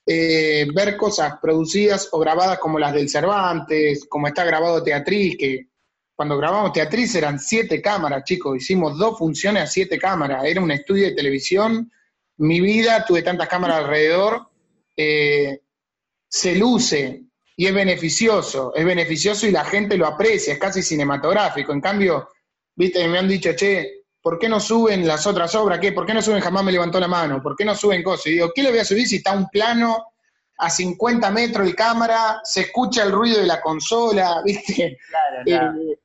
eh, ver cosas producidas o grabadas como las del Cervantes, como está grabado Teatriz, que cuando grabamos Teatriz eran siete cámaras, chicos, hicimos dos funciones a siete cámaras, era un estudio de televisión mi vida, tuve tantas cámaras alrededor, eh, se luce y es beneficioso, es beneficioso y la gente lo aprecia, es casi cinematográfico. En cambio, viste, me han dicho, che, ¿por qué no suben las otras obras? ¿Qué? ¿Por qué no suben Jamás me levantó la mano? ¿Por qué no suben cosas? Y digo, ¿qué le voy a subir si está un plano a 50 metros de cámara, se escucha el ruido de la consola, (laughs) viste? Claro, eh,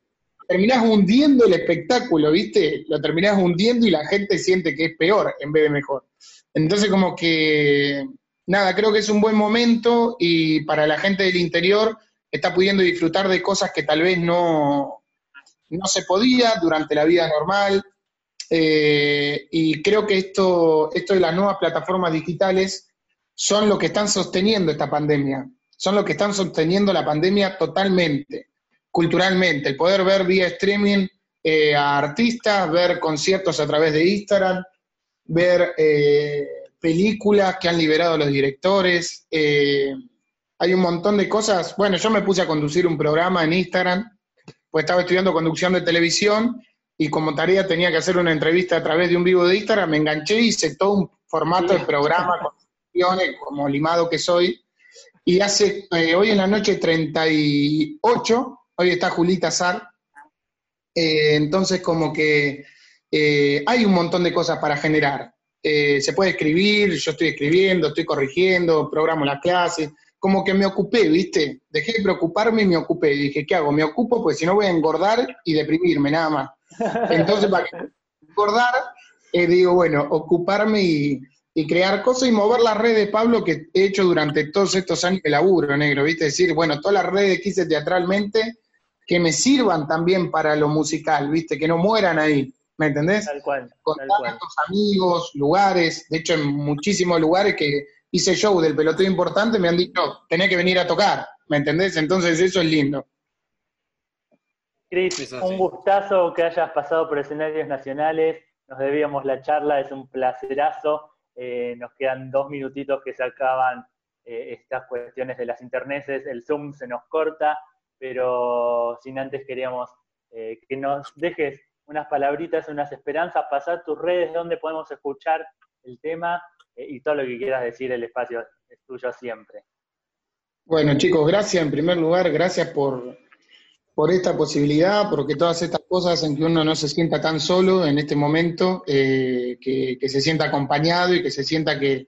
terminás hundiendo el espectáculo, ¿viste? Lo terminás hundiendo y la gente siente que es peor en vez de mejor. Entonces, como que, nada, creo que es un buen momento y para la gente del interior está pudiendo disfrutar de cosas que tal vez no, no se podía durante la vida normal. Eh, y creo que esto, esto de las nuevas plataformas digitales son lo que están sosteniendo esta pandemia, son lo que están sosteniendo la pandemia totalmente culturalmente, el poder ver vía streaming eh, a artistas, ver conciertos a través de Instagram, ver eh, películas que han liberado los directores. Eh, hay un montón de cosas. Bueno, yo me puse a conducir un programa en Instagram, pues estaba estudiando conducción de televisión y como tarea tenía que hacer una entrevista a través de un vivo de Instagram, me enganché y hice todo un formato de programa con como limado que soy. Y hace, hoy en la noche 38, Hoy está Julita Sar. Eh, entonces, como que eh, hay un montón de cosas para generar. Eh, se puede escribir, yo estoy escribiendo, estoy corrigiendo, programo las clases. Como que me ocupé, ¿viste? Dejé de preocuparme y me ocupé. dije, ¿qué hago? Me ocupo, pues si no voy a engordar y deprimirme, nada más. Entonces, para engordar, digo, bueno, ocuparme y, y crear cosas y mover las redes, Pablo, que he hecho durante todos estos años de laburo, negro, ¿viste? decir, bueno, todas las redes que hice teatralmente, que me sirvan también para lo musical, ¿viste? Que no mueran ahí, ¿me entendés? Tal cual. Con tantos amigos, lugares, de hecho en muchísimos lugares que hice show del peloteo importante me han dicho, tenés que venir a tocar, ¿me entendés? Entonces eso es lindo. Cris, un gustazo que hayas pasado por escenarios nacionales, nos debíamos la charla, es un placerazo, eh, nos quedan dos minutitos que se acaban eh, estas cuestiones de las internetes, el Zoom se nos corta, pero sin antes queríamos eh, que nos dejes unas palabritas, unas esperanzas, pasar tus redes donde podemos escuchar el tema eh, y todo lo que quieras decir, el espacio es tuyo siempre. Bueno chicos, gracias en primer lugar, gracias por, por esta posibilidad, porque todas estas cosas hacen que uno no se sienta tan solo en este momento, eh, que, se sienta acompañado y que se sienta que,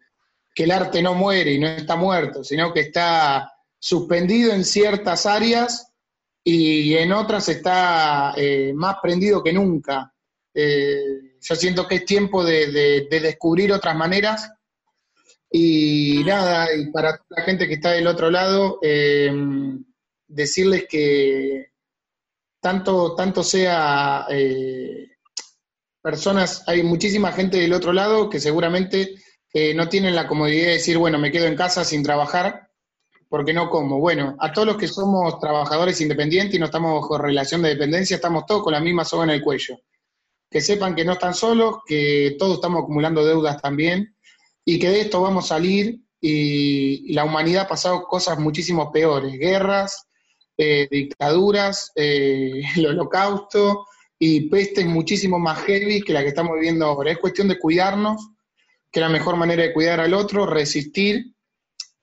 que el arte no muere y no está muerto, sino que está suspendido en ciertas áreas y en otras está eh, más prendido que nunca. Eh, yo siento que es tiempo de, descubrir otras maneras y nada, y para la gente que está del otro lado, eh, decirles que tanto, tanto sea personas, hay muchísima gente del otro lado que seguramente no tienen la comodidad de decir, bueno, me quedo en casa sin trabajar, porque no como. Bueno, a todos los que somos trabajadores independientes y no estamos bajo relación de dependencia, estamos todos con la misma soga en el cuello. Que sepan que no están solos, que todos estamos acumulando deudas también y que de esto vamos a salir y, la humanidad ha pasado cosas muchísimo peores, guerras, eh, dictaduras, eh, (laughs) el holocausto y pestes muchísimo más heavy que la que estamos viviendo ahora. Es cuestión de cuidarnos, que la mejor manera de cuidar al otro, resistir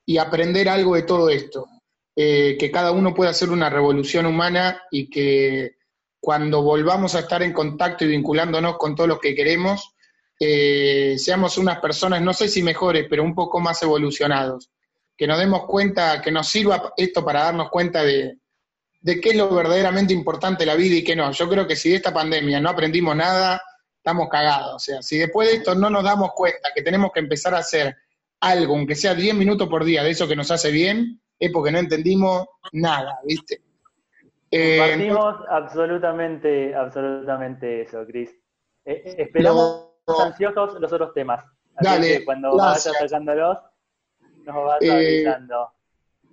y aprender algo de todo esto. Eh, que cada uno pueda hacer una revolución humana y que cuando volvamos a estar en contacto y vinculándonos con todos los que queremos, eh, seamos unas personas, no sé si mejores, pero un poco más evolucionados. Que nos demos cuenta, que nos sirva esto para darnos cuenta de, de qué es lo verdaderamente importante la vida y qué no. Yo creo que si de esta pandemia no aprendimos nada, estamos cagados. O sea, si después de esto no nos damos cuenta que tenemos que empezar a hacer algo, aunque sea 10 minutos por día, de eso que nos hace bien, es porque no entendimos nada, ¿viste? Eh, Compartimos absolutamente, absolutamente eso, Cris. Eh, eh, esperamos ansiosos los otros temas. dale, cuando vayas sacándolos, nos vas avisando.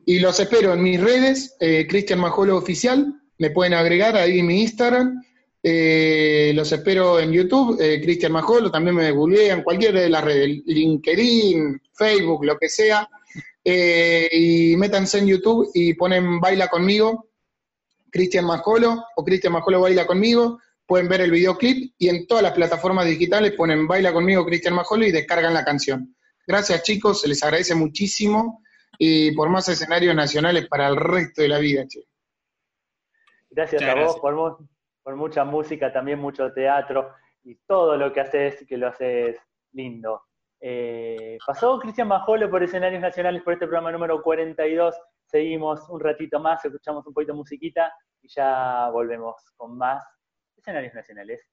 Y los espero en mis redes, Cristian Majolo Oficial, me pueden agregar ahí en mi Instagram, eh, los espero en YouTube, eh, Cristian Majolo, también me en cualquiera de las redes, LinkedIn, Facebook, lo que sea. Eh, y métanse en YouTube y ponen Baila conmigo, Cristian Majolo o Cristian Majolo Baila conmigo. Pueden ver el videoclip y en todas las plataformas digitales ponen Baila conmigo, Cristian Majolo y descargan la canción. Gracias chicos, se les agradece muchísimo y por más escenarios nacionales para el resto de la vida, che. Gracias a vos por, por mucha música, también mucho teatro y todo lo que haces, que lo haces lindo. Eh, pasó Cristian Majolo por escenarios nacionales por este programa número 42. Seguimos un ratito más, escuchamos un poquito de musiquita y ya volvemos con más escenarios nacionales.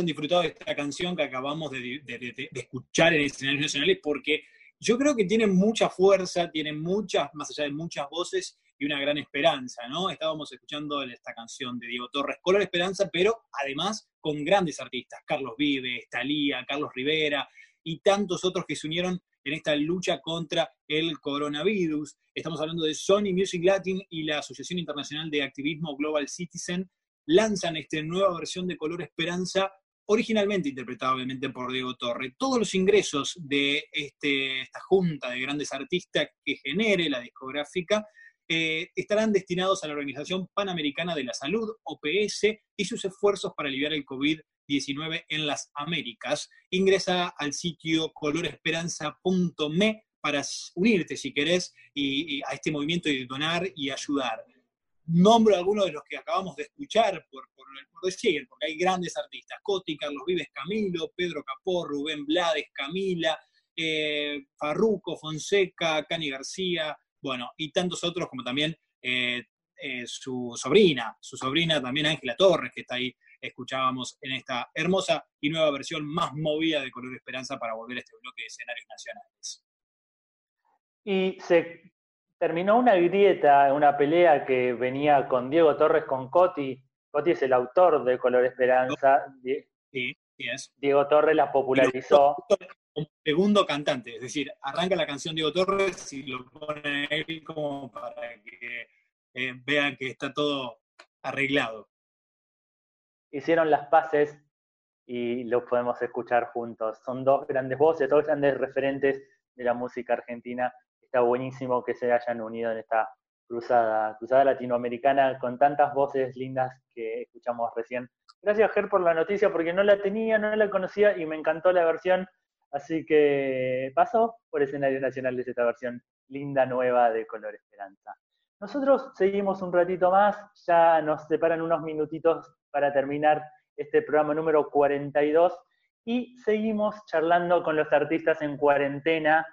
hayan disfrutado de esta canción que acabamos de, de- de- de escuchar en escenarios nacionales porque yo creo que tiene mucha fuerza, tiene muchas, más allá de muchas voces y una gran esperanza, ¿no? Estábamos escuchando esta canción de Diego Torres, Color Esperanza, pero además con grandes artistas, Carlos Vives, Talía, Carlos Rivera y tantos otros que se unieron en esta lucha contra el coronavirus. Estamos hablando de Sony Music Latin y la Asociación Internacional de Activismo Global Citizen, lanzan esta nueva versión de Color Esperanza, originalmente interpretada obviamente por Diego Torre. Todos los ingresos de este- esta junta de grandes artistas que genere la discográfica eh, estarán destinados a la Organización Panamericana de la Salud, OPS, y sus esfuerzos para aliviar el COVID-19 en las Américas. Ingresa al sitio coloresperanza.me para unirte si querés a este movimiento y donar y ayudar. Nombro algunos de los que acabamos de escuchar por, por, por decir, porque hay grandes artistas, Coti, Carlos Vives, Camilo, Pedro Capó, Rubén Blades, Camila, eh, Farruco, Fonseca, Cani García, bueno, y tantos otros como también eh, eh, su sobrina, su sobrina también Ángela Torres, que está ahí, escuchábamos en esta hermosa y nueva versión más movida de Color Esperanza para volver a este bloque de escenarios nacionales. Y se terminó una grieta, una pelea que venía con Diego Torres con Coti. Coti es el autor de Color Esperanza. Sí, sí es. Diego Torres la popularizó. Un segundo cantante, es decir, arranca la canción Diego Torres y lo pone él como para que eh, vean que está todo arreglado. Hicieron las paces y lo podemos escuchar juntos. Son dos grandes voces, dos grandes referentes de la música argentina. Está buenísimo que se hayan unido en esta cruzada, cruzada latinoamericana con tantas voces lindas que escuchamos recién. Gracias, Ger, por la noticia, porque no la tenía, no la conocía y me encantó la versión. Así que pasó por escenarios nacionales esta versión linda, nueva de Color Esperanza. Nosotros seguimos un ratito más, ya nos separan unos minutitos para terminar este programa número 42 y seguimos charlando con los artistas en cuarentena.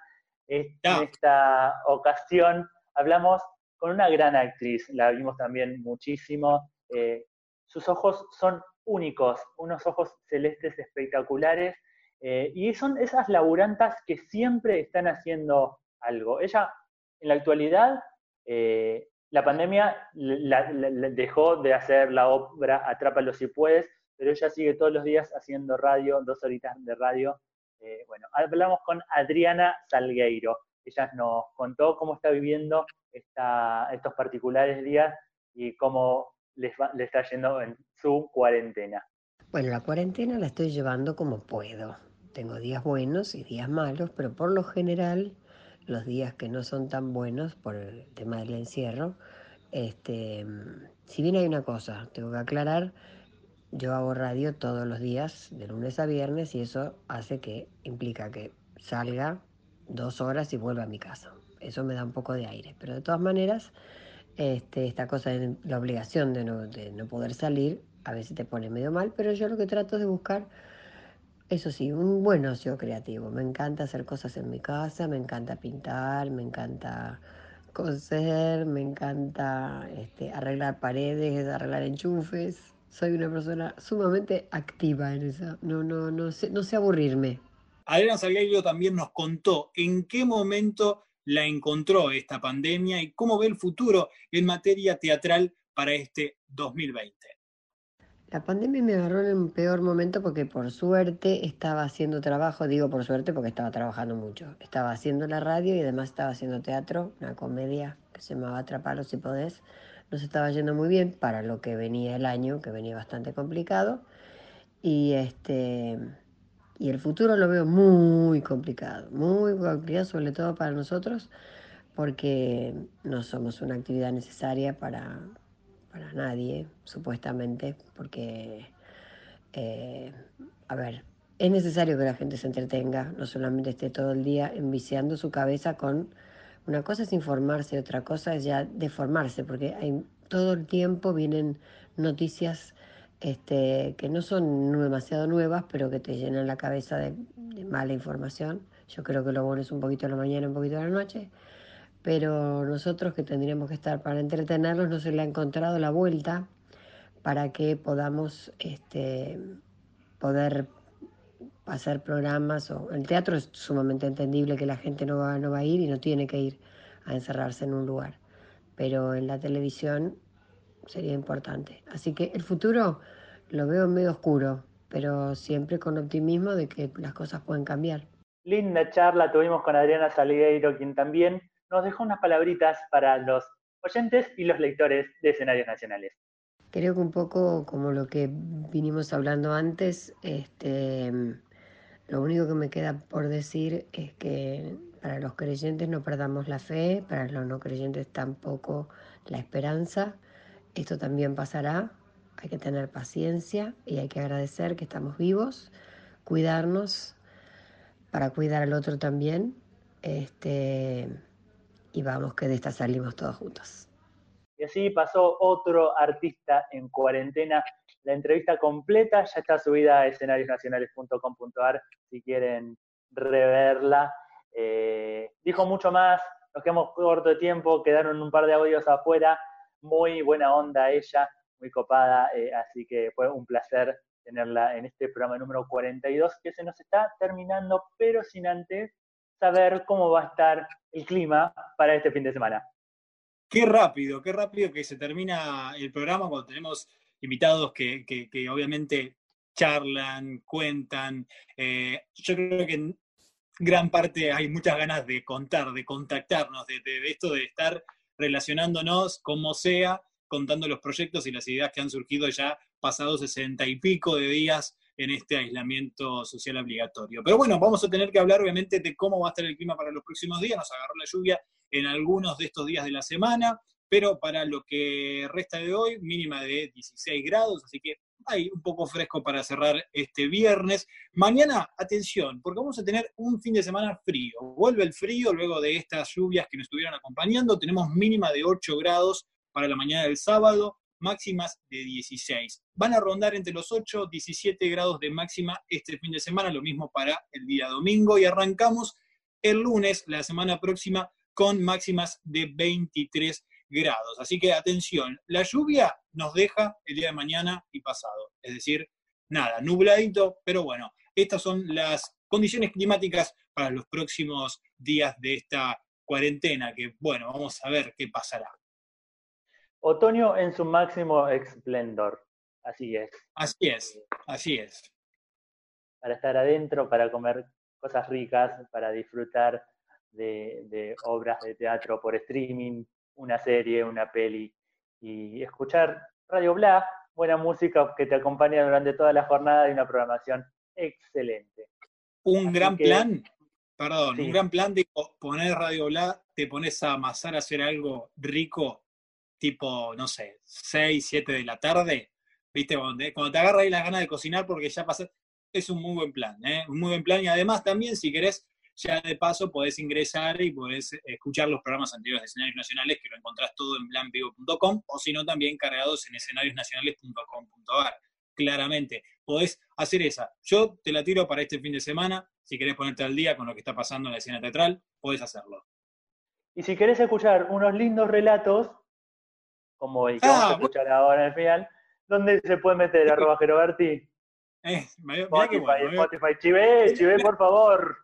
En esta ocasión hablamos con una gran actriz, la vimos también muchísimo. eh, sus ojos son únicos, unos ojos celestes espectaculares eh, y son esas laburantas que siempre están haciendo algo. Ella, en la actualidad, eh, la pandemia la- la- la dejó de hacer la obra Atrápalo si puedes, pero ella sigue todos los días haciendo radio, dos horitas de radio. Eh, bueno, hablamos con Adriana Salgueiro. Ella nos contó cómo está viviendo esta- estos particulares días y cómo les va- le está yendo en su cuarentena. Bueno, la cuarentena la estoy llevando como puedo. Tengo días buenos y días malos, pero por lo general, los días que no son tan buenos por el tema del encierro, este, si bien hay una cosa, tengo que aclarar, yo hago radio todos los días, de lunes a viernes, y eso hace que, implica que salga dos horas y vuelva a mi casa. Eso me da un poco de aire, pero de todas maneras, este, esta cosa de la obligación de no, de no poder salir a veces te pone medio mal, pero yo lo que trato es de buscar, eso sí, un buen ocio creativo. Me encanta hacer cosas en mi casa, me encanta pintar, me encanta coser, me encanta este, arreglar paredes, arreglar enchufes. Soy una persona sumamente activa en eso. No, no, no sé, no sé aburrirme. Adriana Salgueiro también nos contó en qué momento la encontró esta pandemia y cómo ve el futuro en materia teatral para este 2020. La pandemia me agarró en un peor momento porque por suerte estaba haciendo trabajo, digo por suerte porque estaba trabajando mucho. Estaba haciendo la radio y además estaba haciendo teatro, una comedia que se llamaba Atrapalo si podés. Nos estaba yendo muy bien para lo que venía el año, que venía bastante complicado. Y este y el futuro lo veo muy complicado, muy complicado, sobre todo para nosotros, porque no somos una actividad necesaria para, para nadie, supuestamente, porque, eh, a ver, es necesario que la gente se entretenga, no solamente esté todo el día enviciando su cabeza con... Una cosa es informarse, otra cosa es ya deformarse, porque hay, todo el tiempo vienen noticias este, que no son demasiado nuevas, pero que te llenan la cabeza de, mala información. Yo creo que lo bueno es un poquito en la mañana, un poquito en la noche, pero nosotros que tendríamos que estar para entretenernos no se le ha encontrado la vuelta para que podamos este, poder hacer programas. O, el teatro es sumamente entendible que la gente no va, no va a ir y no tiene que ir a encerrarse en un lugar, pero en la televisión sería importante. Así que el futuro lo veo medio oscuro, pero siempre con optimismo de que las cosas pueden cambiar. Linda charla tuvimos con Adriana Salgueiro, quien también nos dejó unas palabritas para los oyentes y los lectores de escenarios nacionales. Creo que un poco como lo que vinimos hablando antes, este, lo único que me queda por decir es que para los creyentes no perdamos la fe, para los no creyentes tampoco la esperanza. Esto también pasará, hay que tener paciencia y hay que agradecer que estamos vivos, cuidarnos para cuidar al otro también. Este, y vamos que de esta salimos todos juntos. Y así pasó otro artista en cuarentena. La entrevista completa ya está subida a escenariosnacionales.com.ar si quieren reverla. Eh, dijo mucho más, nos quedamos corto de tiempo, quedaron un par de audios afuera. Muy buena onda ella, muy copada, eh, así que fue un placer tenerla en este programa número 42 que se nos está terminando, pero sin antes saber cómo va a estar el clima para este fin de semana. Qué rápido, qué rápido que se termina el programa cuando tenemos invitados que, obviamente charlan, cuentan. Eh, yo creo que en gran parte hay muchas ganas de contar, de contactarnos, de esto de estar relacionándonos como sea, contando los proyectos y las ideas que han surgido ya pasados sesenta y pico de días en este aislamiento social obligatorio. Pero bueno, vamos a tener que hablar obviamente de cómo va a estar el clima para los próximos días. Nos agarró la lluvia en algunos de estos días de la semana, pero para lo que resta de hoy, mínima de 16 grados, así que hay un poco fresco para cerrar este viernes. Mañana, atención, porque vamos a tener un fin de semana frío. Vuelve el frío luego de estas lluvias que nos estuvieron acompañando. Tenemos mínima de 8 grados para la mañana del sábado, máximas de 16. Van a rondar entre los 8 y 17 grados de máxima este fin de semana, lo mismo para el día domingo. Y arrancamos el lunes, la semana próxima, con máximas de 23 grados. Así que atención, la lluvia nos deja el día de mañana y pasado. Es decir, nada, nubladito, pero bueno, estas son las condiciones climáticas para los próximos días de esta cuarentena, que bueno, vamos a ver qué pasará. Otoño en su máximo esplendor. Así es. Así es, así es. Para estar adentro, para comer cosas ricas, para disfrutar de, de obras de teatro por streaming, una serie, una peli y escuchar Radio Bla, buena música que te acompaña durante toda la jornada y una programación excelente. Un Así gran que- plan, perdón, Sí. un gran plan de po- poner Radio Bla, te pones a amasar, a hacer algo rico, tipo, no sé, 6, 7 de la tarde, ¿viste? Cuando te, agarra ahí las ganas de cocinar porque ya pasa, es un muy buen plan, ¿eh? Un muy buen plan y además también, si querés, ya de paso podés ingresar y podés escuchar los programas anteriores de escenarios nacionales que lo encontrás todo en planvivo.com o si no también cargados en escenariosnacionales.com.ar. Claramente, podés hacer esa. Yo te la tiro para este fin de semana. Si querés ponerte al día con lo que está pasando en la escena teatral, podés hacerlo. Y si querés escuchar unos lindos relatos, como el que Ah, vamos a bueno. escuchar ahora en el final, ¿dónde se puede meter (laughs) arroba Geroberti? Eh, Spotify, bueno, ¿eh? Spotify, chivé, chivé, por favor.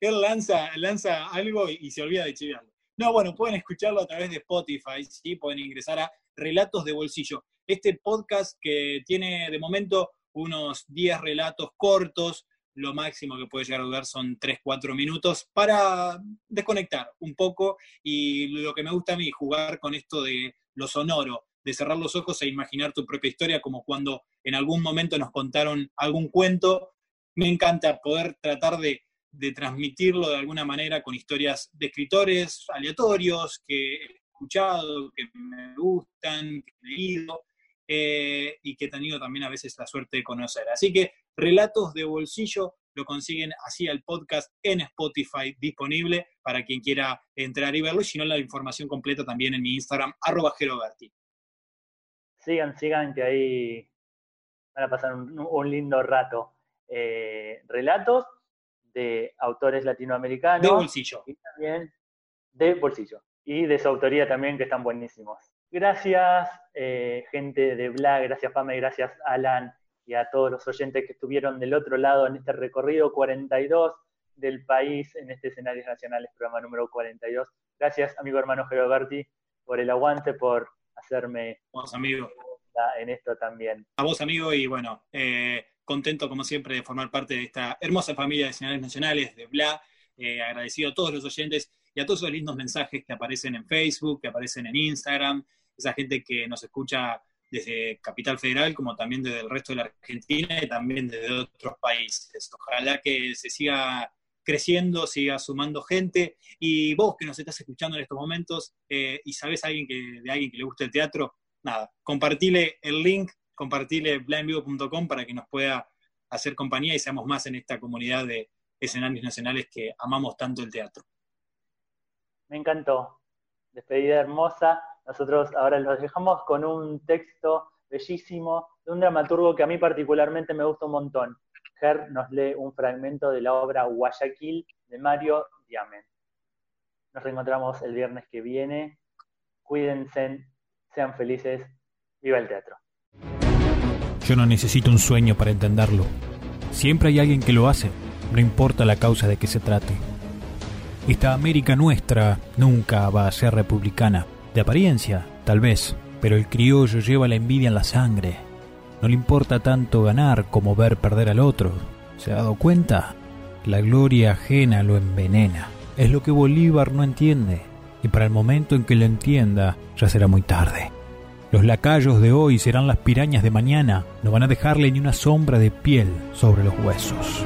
Él lanza, lanza algo y, se olvida de chivearlo. No, bueno, pueden escucharlo a través de Spotify, ¿sí? Pueden ingresar a Relatos de Bolsillo. Este podcast que tiene de momento unos 10 relatos cortos, lo máximo que puede llegar a durar son 3, 4 minutos para desconectar un poco y lo que me gusta a mí, jugar con esto de lo sonoro, de cerrar los ojos e imaginar tu propia historia, como cuando en algún momento nos contaron algún cuento. Me encanta poder tratar de de transmitirlo de alguna manera con historias de escritores aleatorios que he escuchado, que me gustan, que he leído eh, y que he tenido también a veces la suerte de conocer. Así que Relatos de Bolsillo lo consiguen así al podcast en Spotify disponible para quien quiera entrar y verlo, y si no la información completa también en mi Instagram, arroba Geroberti. Sigan, sigan, que ahí van a pasar un, lindo rato. Eh, relatos de autores latinoamericanos. De bolsillo. Y también de bolsillo. Y de su autoría también, que están buenísimos. Gracias, eh, gente de Bla, gracias Pame, gracias Alan y a todos los oyentes que estuvieron del otro lado en este recorrido 42 del país, en este Escenarios Nacionales, programa número 42. Gracias, amigo hermano Geroberti, por el aguante, por hacerme Vamos, amigo. en esto también. A vos, amigo, y bueno, eh, contento como siempre de formar parte de esta hermosa familia de escenarios nacionales, de Bla. Eh, agradecido a todos los oyentes y a todos esos lindos mensajes que aparecen en Facebook, que aparecen en Instagram, esa gente que nos escucha desde Capital Federal, como también desde el resto de la Argentina y también desde otros países. Ojalá que se siga creciendo, siga sumando gente. Y vos que nos estás escuchando en estos momentos eh, y sabés alguien que, de alguien que le gusta el teatro, nada, compartile el link, compartile blindvivo.com para que nos pueda hacer compañía y seamos más en esta comunidad de escenarios nacionales que amamos tanto el teatro. Me encantó. Despedida hermosa. nosotros ahora los dejamos con un texto bellísimo de un dramaturgo que a mí particularmente me gusta un montón. Ger nos lee un fragmento de la obra Guayaquil de Mario Diamen. Nos reencontramos el viernes que viene. Cuídense, sean felices. Viva el teatro. Yo no necesito un sueño para entenderlo. Siempre hay alguien que lo hace, no importa la causa de que se trate. Esta América nuestra nunca va a ser republicana. De apariencia, tal vez, pero el criollo lleva la envidia en la sangre. No le importa tanto ganar como ver perder al otro. ¿Se ha dado cuenta? La gloria ajena lo envenena. Es lo que Bolívar no entiende. Y para el momento en que lo entienda, ya será muy tarde. Los lacayos de hoy serán las pirañas de mañana. No van a dejarle ni una sombra de piel sobre los huesos.